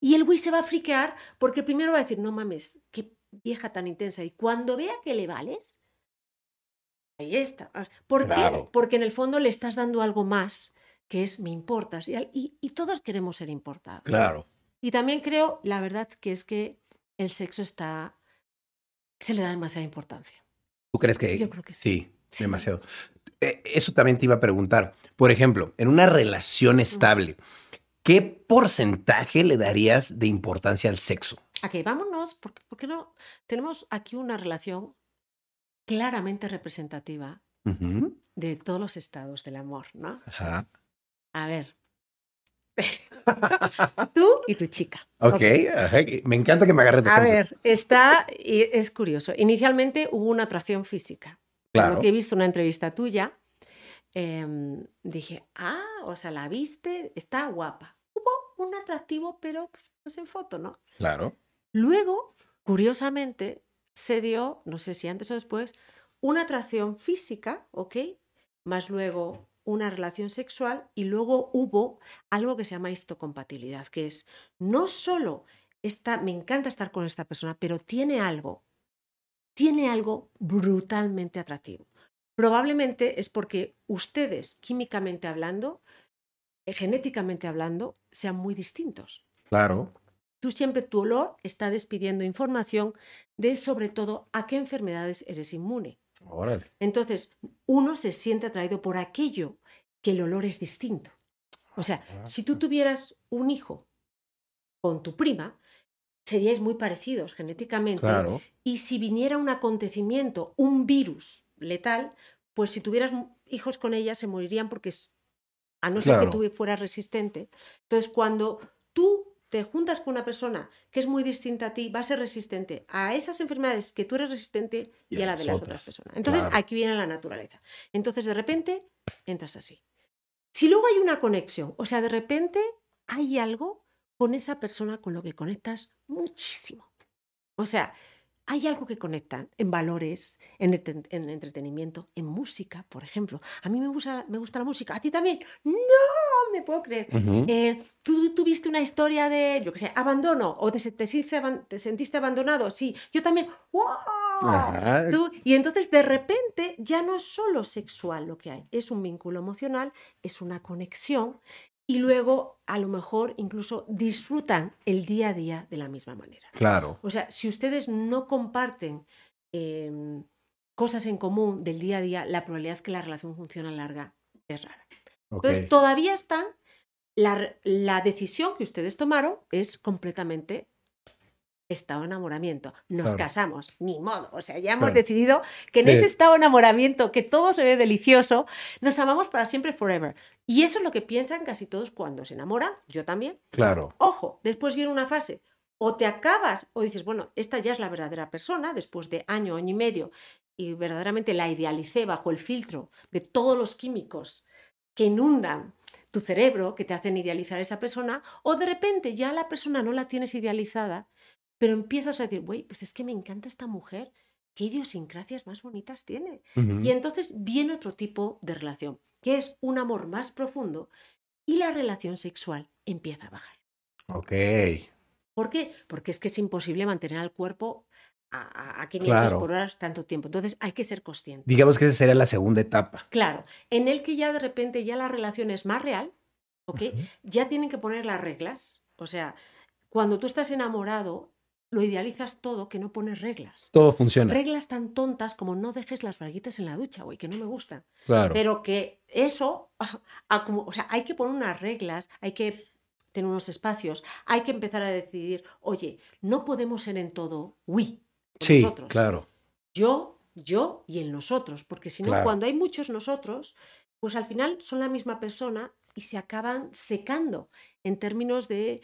Y el güey se va a friquear porque primero va a decir, no mames, qué vieja tan intensa. Y cuando vea que le vales, ahí está. Ah, ¿Por qué?
Claro.
Porque en el fondo le estás dando algo más, que es me importas. Y, y- y todos queremos ser importados.
Claro.
Y también creo, la verdad, que es que el sexo está... Se le da demasiada importancia.
¿Tú crees que
Yo creo que
sí?
Sí.
demasiado. Eso también te iba a preguntar. Por ejemplo, en una relación estable, ¿qué porcentaje le darías de importancia al sexo?
Ok, vámonos, porque, porque no? Tenemos aquí una relación claramente representativa de todos los estados del amor, ¿no?
Ajá.
A ver. Tú y tu chica.
Ok, ajá, Me encanta que me agarres
A
ejemplo.
ver, está, es curioso. Inicialmente hubo una atracción física.
Claro.
Que he visto una entrevista tuya, em, dije, ah, o sea, la viste, está guapa. Hubo un atractivo, pero pues, pues en foto, ¿no?
Claro.
Luego, curiosamente, se dio, no sé si antes o después, una atracción física, ¿ok? Más luego una relación sexual y luego hubo algo que se llama histocompatibilidad, que es no solo esta, me encanta estar con esta persona, pero tiene algo, tiene algo brutalmente atractivo. Probablemente es porque ustedes, químicamente hablando, eh, genéticamente hablando, sean muy distintos
Claro.
tú siempre tu olor está despidiendo información de sobre todo a qué enfermedades eres inmune.
Órale.
Entonces, uno se siente atraído por aquello que el olor es distinto. O sea, si tú tuvieras un hijo con tu prima, seríais muy parecidos genéticamente.
Claro.
Y si viniera un acontecimiento, un virus letal, pues si tuvieras hijos con ella se morirían porque, a no ser
Claro.
que tú fueras resistente. Entonces, cuando tú te juntas con una persona que es muy distinta a ti, va a ser resistente a esas enfermedades que tú eres resistente y, a la de las otras personas. Entonces,
claro.
aquí viene la naturaleza. Entonces, de repente, entras así. Si luego hay una conexión, o sea, de repente hay algo con esa persona con lo que conectas muchísimo. O sea, hay algo que conectan en valores, en, eten- en entretenimiento, en música, por ejemplo. A mí me gusta, me gusta la música, a ti también. No, me puedo creer.
Ujú.
Eh, ¿tú tuviste una historia de, yo qué sé, abandono o te, se- te sentiste aban- te sentiste abandonado? Sí, yo también. ¡Wow! Tú- y entonces de repente ya no es solo sexual lo que hay, es un vínculo emocional, es una conexión y luego a lo mejor incluso disfrutan el día a día de la misma manera.
Claro.
O sea, si ustedes no comparten em, cosas en común del día a día, la probabilidad que la relación funcione a larga es rara. Entonces, todavía están, la, la decisión que ustedes tomaron es completamente estado de enamoramiento. Nos
Claro.
casamos, ni modo. O sea, ya hemos
Claro.
decidido que en
Sí.
ese estado de enamoramiento, que todo se ve delicioso, nos amamos para siempre, forever. Y eso es lo que piensan casi todos cuando se enamoran, yo también.
Claro.
Ojo, después viene una fase. O te acabas o dices, bueno, esta ya es la verdadera persona, después de año, año y medio, y verdaderamente la idealicé bajo el filtro de todos los químicos que inundan tu cerebro, que te hacen idealizar a esa persona, o de repente ya la persona no la tienes idealizada, pero empiezas a decir, güey, pues es que me encanta esta mujer, qué idiosincrasias más bonitas tiene. Y entonces viene otro tipo de relación, que es un amor más profundo y la relación sexual empieza a bajar.
Ok.
¿Por qué? Porque es que es imposible mantener al cuerpo a, a- a 500
Claro.
por hora tanto tiempo. Entonces hay que ser consciente.
Digamos que esa sería la segunda etapa.
Claro, en el que ya de repente ya la relación es más real, ¿ok? Ya tienen que poner las reglas. O sea, cuando tú estás enamorado, lo idealizas todo, que no pones reglas.
Todo funciona.
Reglas tan tontas como no dejes las braguitas en la ducha, güey, que no me gustan.
Claro.
Pero que eso, o sea, hay que poner unas reglas, hay que tener unos espacios, hay que empezar a decidir, oye, no podemos ser en todo o
sí,
nosotros.
claro.
Yo, yo y el nosotros, porque si no,
Claro.
cuando hay muchos nosotros, pues al final son la misma persona y se acaban secando en términos de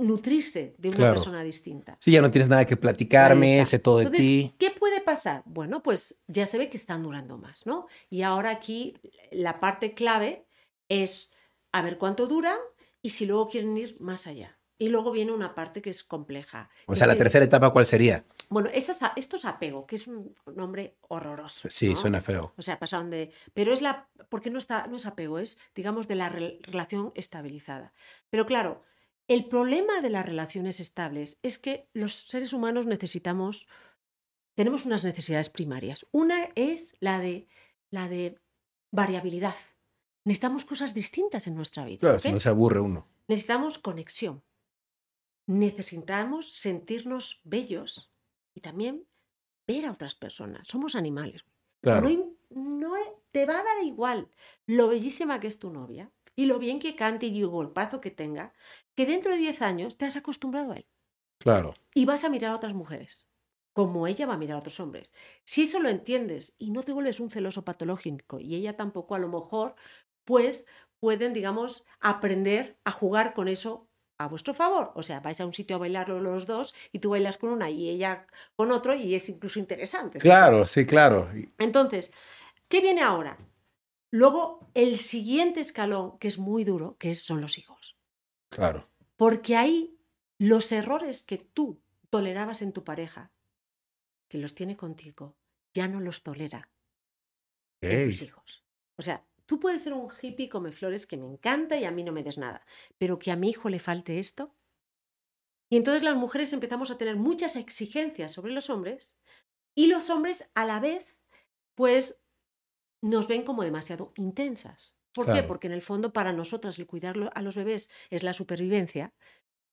nutrirse de una
Claro.
persona distinta.
Sí, ya no tienes nada que platicarme, sé todo de
Entonces,
ti.
¿qué puede pasar? Bueno, pues ya se ve que están durando más, ¿no? Y ahora aquí la parte clave es a ver cuánto duran y si luego quieren ir más allá. Y luego viene una parte que es compleja.
O sea, la
decir,
tercera etapa, ¿cuál sería?
Bueno, es esto es apego, que es un nombre horroroso.
Sí,
¿no?
suena feo.
O sea, pasaron de. Pero es la. Porque no, está, no es apego, es, digamos, de la rel- relación estabilizada. Pero claro, el problema de las relaciones estables es que los seres humanos necesitamos. Tenemos unas necesidades primarias. Una es la de, la de variabilidad. Necesitamos cosas distintas en nuestra vida.
Claro, si no se aburre uno.
Necesitamos conexión. Necesitamos sentirnos bellos y también ver a otras personas. Somos animales.
Claro.
No, no e- te va a dar igual lo bellísima que es tu novia y lo bien que cante y el golpazo que tenga, que dentro de 10 años te has acostumbrado a él
Claro.
y vas a mirar a otras mujeres, como ella va a mirar a otros hombres. Si eso lo entiendes y no te vuelves un celoso patológico y ella tampoco, a lo mejor, pues pueden, digamos, aprender a jugar con eso a vuestro favor. O sea, vais a un sitio a bailar los dos y tú bailas con una y ella con otro y es incluso interesante. ¿sí?
Claro, sí, claro.
Entonces, ¿qué viene ahora? Luego, el siguiente escalón, que es muy duro, que es- son los hijos.
Claro.
Porque ahí los errores que tú tolerabas en tu pareja, que los tiene contigo, ya no los tolera en tus hijos. O sea, tú puedes ser un hippie come flores que me encanta y a mí no me des nada, pero que a mi hijo le falte esto. Y entonces las mujeres empezamos a tener muchas exigencias sobre los hombres y los hombres a la vez, pues, nos ven como demasiado intensas. ¿Por qué? Porque en el fondo para nosotras el cuidar a los bebés es la supervivencia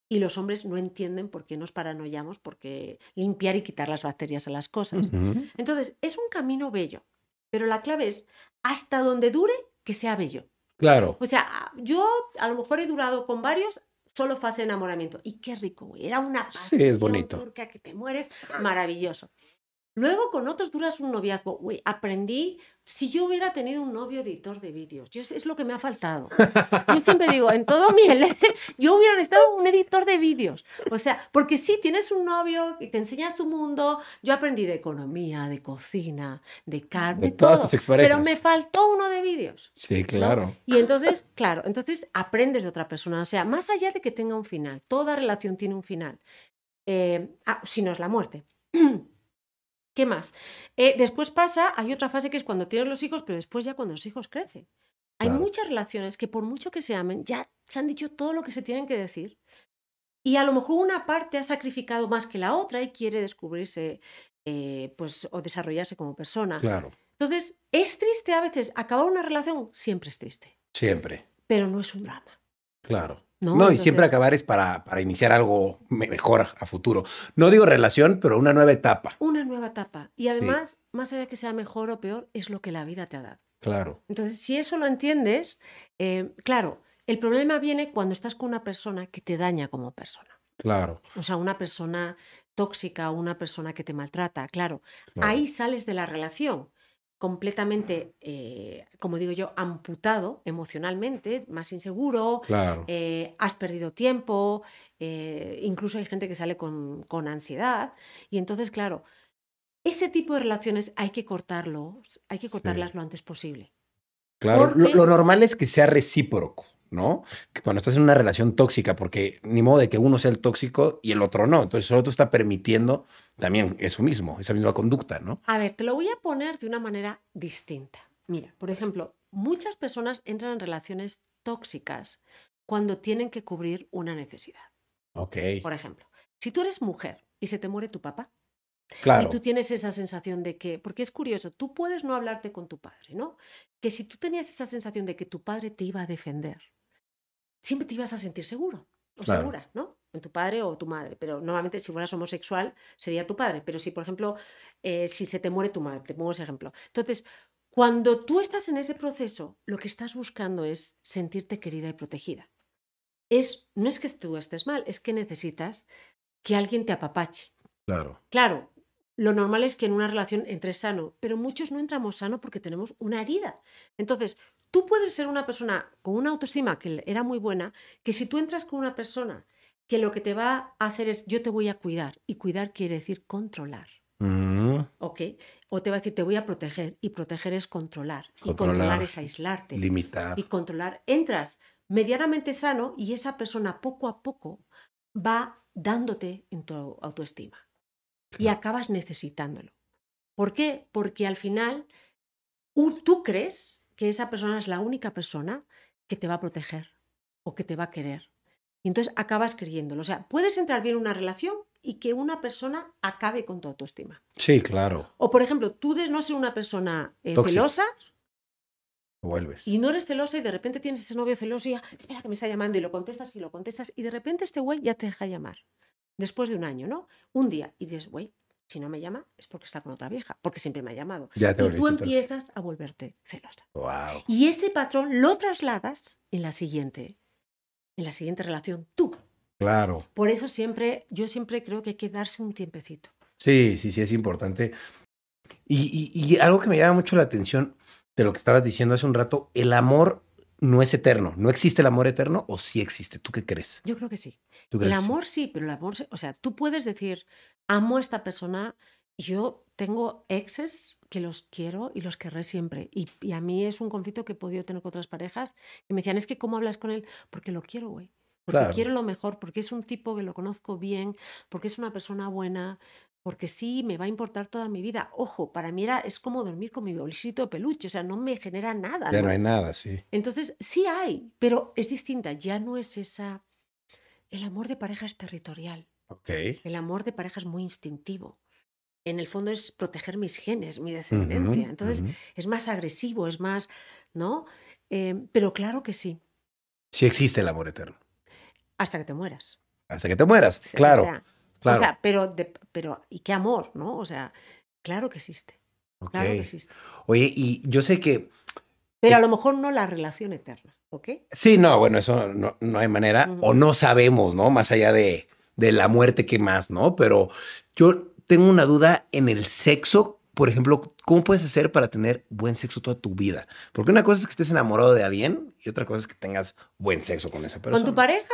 y los hombres no entienden por qué nos paranoiamos, porque limpiar y quitar las bacterias a las cosas. Entonces, es un camino bello, pero la clave es hasta donde dure que sea bello.
Claro.
O sea, a- yo a lo mejor he durado con varios solo fase de enamoramiento. Y qué rico, güey. Era una
Sí,
pasión
es bonito.
turca que te mueres. Maravilloso. Luego con otros duras un noviazgo. Güey, aprendí, si yo hubiera tenido un novio editor de vídeos, yo, es lo que me ha faltado. Yo siempre digo, en todo mi yo hubiera necesitado un editor de vídeos. O sea, porque sí, tienes un novio y te enseña su mundo. Yo aprendí de economía, de cocina, de carne,
De
de
todas
todo. Pero me faltó uno de vídeos.
Sí,
¿no?
claro.
Y entonces, claro, entonces aprendes de otra persona. O sea, más allá de que tenga un final, toda relación tiene un final. Eh, ah, si no es la muerte. ¿Qué más? Eh, después pasa, hay otra fase que es cuando tienes los hijos, pero después ya cuando los hijos crecen. Hay
Claro.
muchas relaciones que por mucho que se amen, ya se han dicho todo lo que se tienen que decir. Y a lo mejor una parte ha sacrificado más que la otra y quiere descubrirse eh, pues, o desarrollarse como persona.
Claro.
Entonces, ¿es triste a veces acabar una relación? Siempre es triste,
Siempre.
pero no es un drama.
Claro.
No,
No, y siempre acabar es para, para iniciar algo me- mejor a futuro. No digo relación, pero una nueva etapa.
Una nueva etapa. Y además, más allá de que sea mejor o peor, es lo que la vida te ha dado.
Claro.
Entonces, si eso lo entiendes, eh, claro, el problema viene cuando estás con una persona que te daña como persona.
Claro.
O sea, una persona tóxica o una persona que te maltrata, claro.
claro.
Ahí sales de la relación completamente, eh, como digo yo, amputado emocionalmente, más inseguro,
Claro.
eh, has perdido tiempo, eh, incluso hay gente que sale con, con ansiedad. Y entonces, claro, ese tipo de relaciones hay que cortarlo, hay que cortarlas lo antes posible.
Claro, lo normal es que sea recíproco, ¿no? Cuando estás en una relación tóxica, porque ni modo de que uno sea el tóxico y el otro no. Entonces, el otro está permitiendo también eso mismo, esa misma conducta, ¿no?
A ver, te lo voy a poner de una manera distinta. Mira, por ejemplo, muchas personas entran en relaciones tóxicas cuando tienen que cubrir una necesidad.
Ok.
Por ejemplo, si tú eres mujer y se te muere tu papá,
Claro.
y tú tienes esa sensación de que, porque es curioso, tú puedes no hablarte con tu padre, ¿no? Que si tú tenías esa sensación de que tu padre te iba a defender, siempre te ibas a sentir seguro o
Claro.
segura, ¿no? En tu padre o tu madre. Pero normalmente si fueras homosexual sería tu padre. Pero si, por ejemplo, eh, si se te muere tu madre, te pongo ese ejemplo. Entonces, cuando tú estás en ese proceso, lo que estás buscando es sentirte querida y protegida. Es, no es que tú estés mal, es que necesitas que alguien te apapache.
Claro.
Claro, lo normal es que en una relación entres sano, pero muchos no entramos sano porque tenemos una herida. Entonces, tú puedes ser una persona con una autoestima que era muy buena, que si tú entras con una persona que lo que te va a hacer es yo te voy a cuidar, y cuidar quiere decir controlar,
Mm,
¿ok? O te va a decir te voy a proteger, y proteger es controlar, y
Controlar.
es aislarte,
limitar.
y controlar. Entras medianamente sano y esa persona poco a poco va dándote en tu autoestima y acabas necesitándolo. ¿Por qué? Porque al final tú crees que esa persona es la única persona que te va a proteger o que te va a querer. Y entonces acabas creyéndolo. O sea, puedes entrar bien en una relación y que una persona acabe con tu autoestima.
Sí, claro.
O, por ejemplo, tú de no ser una persona eh, celosa
Vuelves.
y no eres celosa y de repente tienes ese novio celoso y ya, espera que me está llamando y lo contestas y lo contestas y de repente este güey ya te deja llamar. Después de un año, ¿no? Un día y dices, güey, si no me llama es porque está con otra vieja, porque siempre me ha llamado.
Ya te
Y tú empiezas a volverte celosa.
Wow.
Y ese patrón lo trasladas en la siguiente, en la siguiente relación, tú.
Claro.
Por eso siempre, yo siempre creo que hay que darse un tiempecito.
Sí, sí, sí, es importante. Y, y- y algo que me llama mucho la atención de lo que estabas diciendo hace un rato, el amor no es eterno. ¿No existe el amor eterno o sí existe? ¿Tú qué crees?
Yo creo que sí.
¿Tú
El
crees sí?
amor sí, pero el amor, o sea, tú puedes decir, amo a esta persona, yo tengo exes que los quiero y los querré siempre. Y, y a mí es un conflicto que he podido tener con otras parejas que me decían, es que ¿cómo hablas con él? Porque lo quiero, güey. Porque
Claro.
quiero lo mejor, porque es un tipo que lo conozco bien, porque es una persona buena, porque sí, me va a importar toda mi vida. Ojo, para mí era, es como dormir con mi bolsito de peluche, o sea, no me genera nada.
Ya no
¿no?
hay nada, sí.
Entonces, sí hay, pero es distinta. Ya no es esa. El amor de pareja es territorial.
Ok.
El amor de pareja es muy instintivo. En el fondo es proteger mis genes, mi descendencia. Entonces, es más agresivo, es más. ¿No? Eh, pero claro que sí,
Sí existe el amor eterno.
hasta que te mueras.
Hasta que te mueras. Claro.
sea,
claro.
o sea, pero, de- pero. ¿Y qué amor, no? O sea, claro que existe. Claro que existe.
Oye, y yo sé que.
Pero
Eh,
a lo mejor no la relación eterna, ¿ok?
Sí, no, bueno, eso no, no hay manera. O no sabemos, ¿no? Más allá de, de la muerte, ¿qué más, no? Pero yo tengo una duda en el sexo. Por ejemplo, ¿cómo puedes hacer para tener buen sexo toda tu vida? Porque una cosa es que estés enamorado de alguien y otra cosa es que tengas buen sexo con esa persona.
¿Con tu pareja?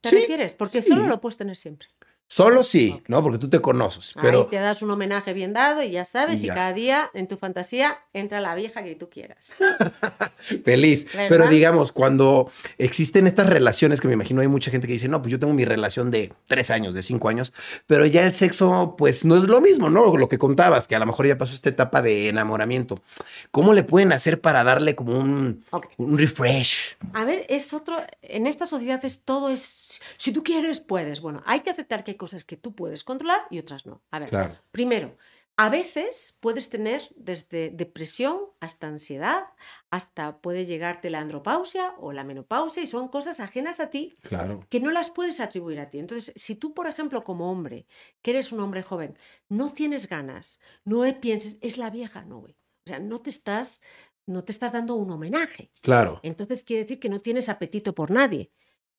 ¿Te
Sí,
refieres? Porque
sí.
solo lo puedes tener siempre.
Solo sí, ¿no? Porque tú te conoces. Pero
Ahí te das un homenaje bien dado y ya sabes,
Y
y,
ya
cada
está.
día en tu fantasía entra la vieja que tú quieras.
feliz.
¿Verdad?
Pero digamos, cuando existen estas relaciones, que me imagino hay mucha gente que dice, no, pues yo tengo mi relación de tres años, de cinco años, pero ya el sexo, pues no es lo mismo, ¿no? Lo que contabas, que a lo mejor ya pasó esta etapa de enamoramiento. ¿Cómo le pueden hacer para darle como un,
Ok.
un refresh?
A ver, es otro, en esta sociedad es todo es, si tú quieres, puedes. Bueno, hay que aceptar que hay cosas que tú puedes controlar y otras no. A ver,
Claro.
primero, a veces puedes tener desde depresión hasta ansiedad, hasta puede llegarte la andropausia o la menopausia y son cosas ajenas a ti
Claro.
que no las puedes atribuir a ti. Entonces, si tú, por ejemplo, como hombre, que eres un hombre joven, no tienes ganas, no pienses, es la vieja, no, güey. O sea, no te estás, no te estás dando un homenaje.
Claro.
Entonces quiere decir que no tienes apetito por nadie.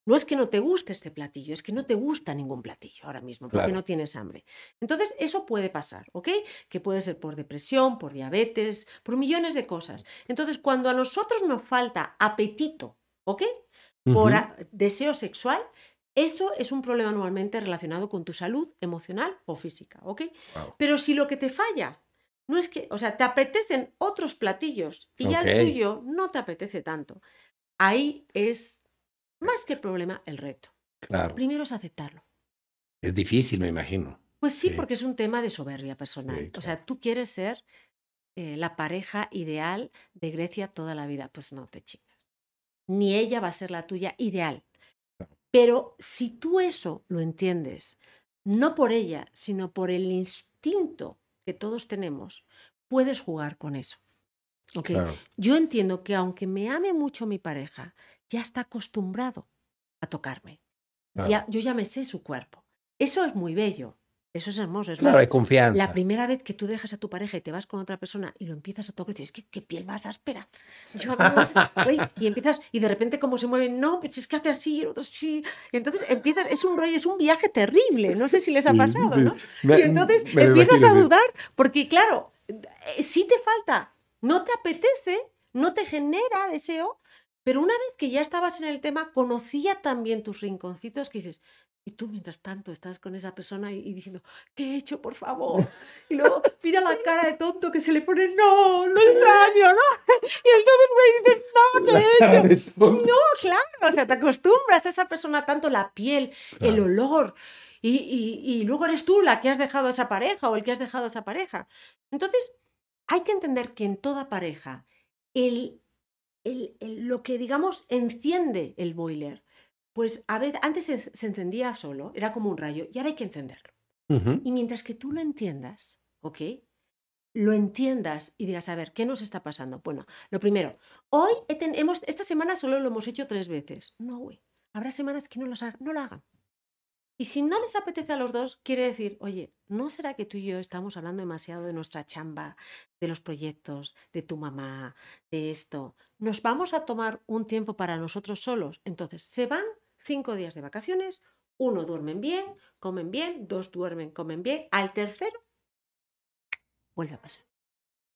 No es que no te guste este platillo, es que no te gusta ningún platillo ahora mismo, porque
Claro.
no tienes hambre. Entonces, eso puede pasar, ¿ok? Que puede ser por depresión, por diabetes, por millones de cosas. Entonces, cuando a nosotros nos falta apetito, ¿ok? Por deseo sexual, eso es un problema normalmente relacionado con tu salud emocional o física, ¿ok?
Wow.
Pero si lo que te falla no es que, o sea, te apetecen otros platillos y ya el tuyo no te apetece tanto, ahí es más que el problema, el reto.
Claro.
Primero es aceptarlo.
Es difícil, me imagino.
Pues sí,
Sí.
porque es un tema de soberbia personal.
Sí,
O sea, tú quieres ser eh, la pareja ideal de Grecia toda la vida. Pues no te chingas. Ni ella va a ser la tuya ideal.
Claro.
Pero si tú eso lo entiendes, no por ella, sino por el instinto que todos tenemos, puedes jugar con eso. ¿Ok?
Claro.
Yo entiendo que aunque me ame mucho mi pareja, ya está acostumbrado a tocarme.
Claro.
Ya, yo ya me sé su cuerpo. Eso es muy bello. Eso es hermoso. Es
Claro,
más,
hay confianza.
la primera vez que tú dejas a tu pareja y te vas con otra persona y lo empiezas a tocar, dices, ¿qué, qué piel más áspera? Yo no, uy", y empiezas, y de repente como se mueven, no, pues es que hace así, y el otro sí. Y entonces empiezas, es un rollo, es un viaje terrible. No sé si les ha
Sí, sí,
pasado,
sí.
¿no?
Me-
y entonces empiezas a
imagino,
dudar, porque claro, eh, sí te falta, no te apetece, no te genera deseo, pero una vez que ya estabas en el tema, conocía también tus rinconcitos que dices, y tú mientras tanto estás con esa persona y, y diciendo, ¿qué he hecho, por favor? Y luego mira la cara de tonto que se le pone, no, lo extraño, ¿no? Y entonces me dices, no, ¿qué he hecho? No, claro, o sea, te acostumbras a esa persona tanto la piel, el olor, y, y- y luego eres tú la que has dejado a esa pareja o el que has dejado a esa pareja. Entonces, hay que entender que en toda pareja, el, el- el- lo que digamos enciende el boiler, pues a veces antes se, se encendía solo, era como un rayo, y ahora hay que encenderlo. Y mientras que tú lo entiendas, ¿ok? Lo entiendas y digas, a ver, ¿qué nos está pasando? Bueno, lo primero, hoy he ten- hemos, esta semana solo lo hemos hecho tres veces. No, güey. Habrá semanas que no, los ha- no lo hagan. Y si no les apetece a los dos, quiere decir, oye, ¿no será que tú y yo estamos hablando demasiado de nuestra chamba, de los proyectos, de tu mamá, de esto? ¿Nos vamos a tomar un tiempo para nosotros solos? Entonces, se van cinco días de vacaciones, uno duermen bien, comen bien, dos duermen, comen bien, al tercero vuelve a pasar.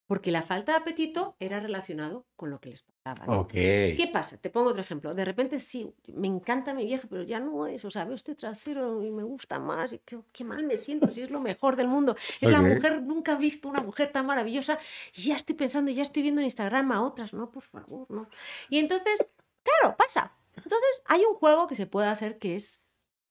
Porque la falta de apetito era relacionado con lo que les pasaba. ¿No?
Ok.
¿Qué pasa? Te pongo otro ejemplo. De repente sí, me encanta mi vieja, pero ya no es. O sea, veo este trasero y me gusta más. Y qué, qué mal me siento si es lo mejor del mundo. Es la mujer, nunca he visto una mujer tan maravillosa. Y ya estoy pensando, ya estoy viendo en Instagram a otras. No, por favor, no. Y entonces, claro, pasa. Entonces, hay un juego que se puede hacer que es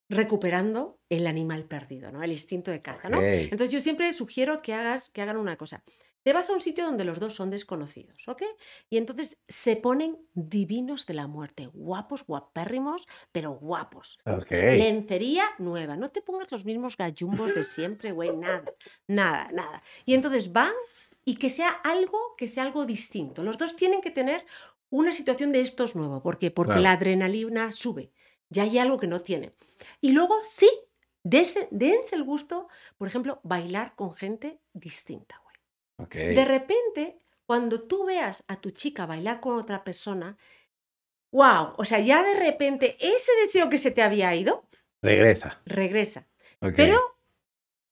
recuperando el animal perdido, ¿no? El instinto de caza. Entonces yo siempre sugiero que hagas, que hagan una cosa. Te vas a un sitio donde los dos son desconocidos, ¿ok? Y entonces se ponen divinos de la muerte, guapos, guapérrimos, pero guapos.
Ok.
Lencería nueva, no te pongas los mismos gallumbos de siempre, güey, nada, nada, nada. Y entonces van y que sea algo, que sea algo distinto. Los dos tienen que tener una situación de estos nuevo, ¿por qué? Porque
Claro.
la adrenalina sube, ya hay algo que no tiene. Y luego sí, dense, dense el gusto, por ejemplo, bailar con gente distinta, De repente, cuando tú veas a tu chica bailar con otra persona, wow, o sea, ya de repente ese deseo que se te había ido,
Regresa.
regresa. Pero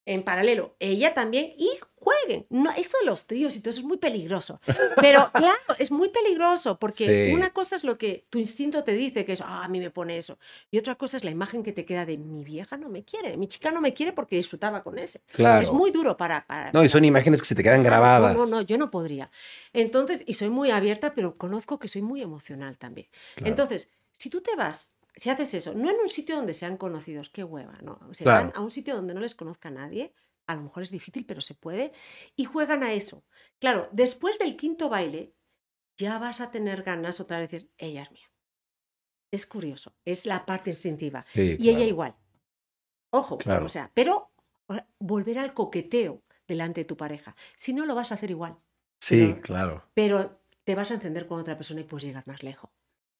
en paralelo, ella también, y jueguen. No, esto de los tríos y todo eso es muy peligroso. Pero claro, es muy peligroso porque
Sí.
una cosa es lo que tu instinto te dice, que es, ah, a mí me pone eso. Y otra cosa es la imagen que te queda de mi vieja no me quiere, mi chica no me quiere porque disfrutaba con ese.
Claro.
Es muy duro para... para
No, y son imágenes que se te quedan grabadas.
no, no, no, yo no podría. Entonces, y soy muy abierta, pero conozco que soy muy emocional también.
Claro.
Entonces, si tú te vas, si haces eso, no en un sitio donde sean conocidos, qué hueva, ¿no? O sea,
Claro.
van a un sitio donde no les conozca nadie, a lo mejor es difícil, pero se puede, y juegan a eso. Claro, después del quinto baile, ya vas a tener ganas otra vez de decir, ella es mía. Es curioso, es la parte instintiva.
Sí,
Y ella igual. Ojo,
Claro.
o sea, pero volver al coqueteo delante de tu pareja. Si no, lo vas a hacer igual.
Sí,
pero-
claro.
Pero te vas a encender con otra persona y puedes llegar más lejos.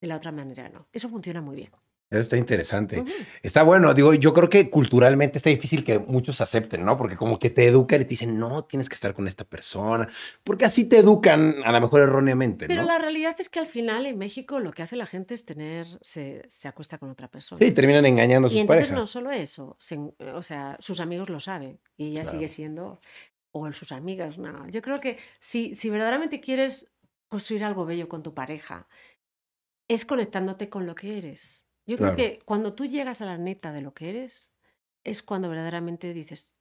De la otra manera, no. Eso funciona muy bien.
Eso está interesante.
Ujú.
Está bueno, digo, yo creo que culturalmente está difícil que muchos acepten, ¿no? Porque como que te educan y te dicen, no, tienes que estar con esta persona, porque así te educan, a lo mejor erróneamente,
Pero la realidad es que al final en México lo que hace la gente es tener, se, se acuesta con otra persona.
Sí, terminan engañando a
y
sus
entonces
parejas.
no solo eso, se o sea, sus amigos lo saben y ella
Claro.
sigue siendo, o sus amigas, no. Yo creo que si, si verdaderamente quieres construir algo bello con tu pareja, es conectándote con lo que eres. Yo
Claro.
creo que cuando tú llegas a la neta de lo que eres, es cuando verdaderamente dices,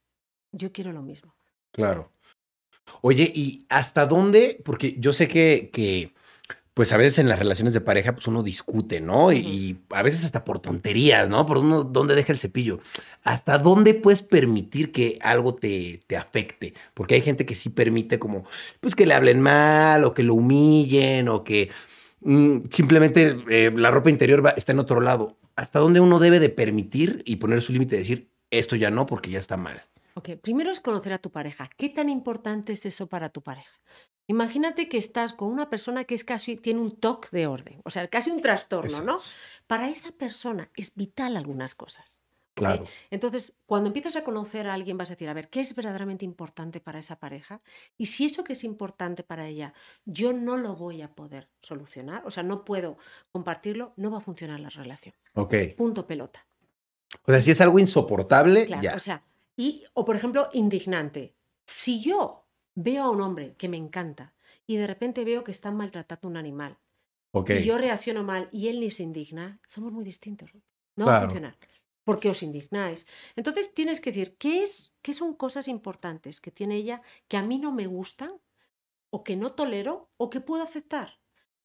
yo quiero lo mismo.
Claro. Oye, ¿y hasta dónde? Porque yo sé que, que, pues a veces en las relaciones de pareja, pues uno discute, ¿no? Y, a veces hasta por tonterías, ¿no? Por uno, ¿dónde deja el cepillo? ¿Hasta dónde puedes permitir que algo te, te afecte? Porque hay gente que sí permite como, pues que le hablen mal o que lo humillen o que simplemente eh, la ropa interior va- está en otro lado. ¿Hasta dónde uno debe de permitir y poner su límite y decir, esto ya no porque ya está mal?
Ok, primero es conocer a tu pareja. ¿Qué tan importante es eso para tu pareja? Imagínate que estás con una persona que es casi, tiene un toque de orden, o sea, casi un trastorno, ¿no?
Exacto.
Para esa persona es vital algunas cosas.
Claro.
Entonces, cuando empiezas a conocer a alguien, vas a decir, a ver, ¿qué es verdaderamente importante para esa pareja? Y si eso que es importante para ella, yo no lo voy a poder solucionar, o sea, no puedo compartirlo, no va a funcionar la relación.
Ok.
Punto pelota.
O sea, si es algo insoportable,
Claro,
ya.
o sea, y, o por ejemplo, indignante. Si yo veo a un hombre que me encanta y de repente veo que está maltratando a un animal y yo reacciono mal y él ni se indigna, somos muy distintos. No va a
Claro.
funcionar. Porque os indignáis. Entonces tienes que decir, ¿qué, es, ¿qué son cosas importantes que tiene ella que a mí no me gustan o que no tolero o que puedo aceptar?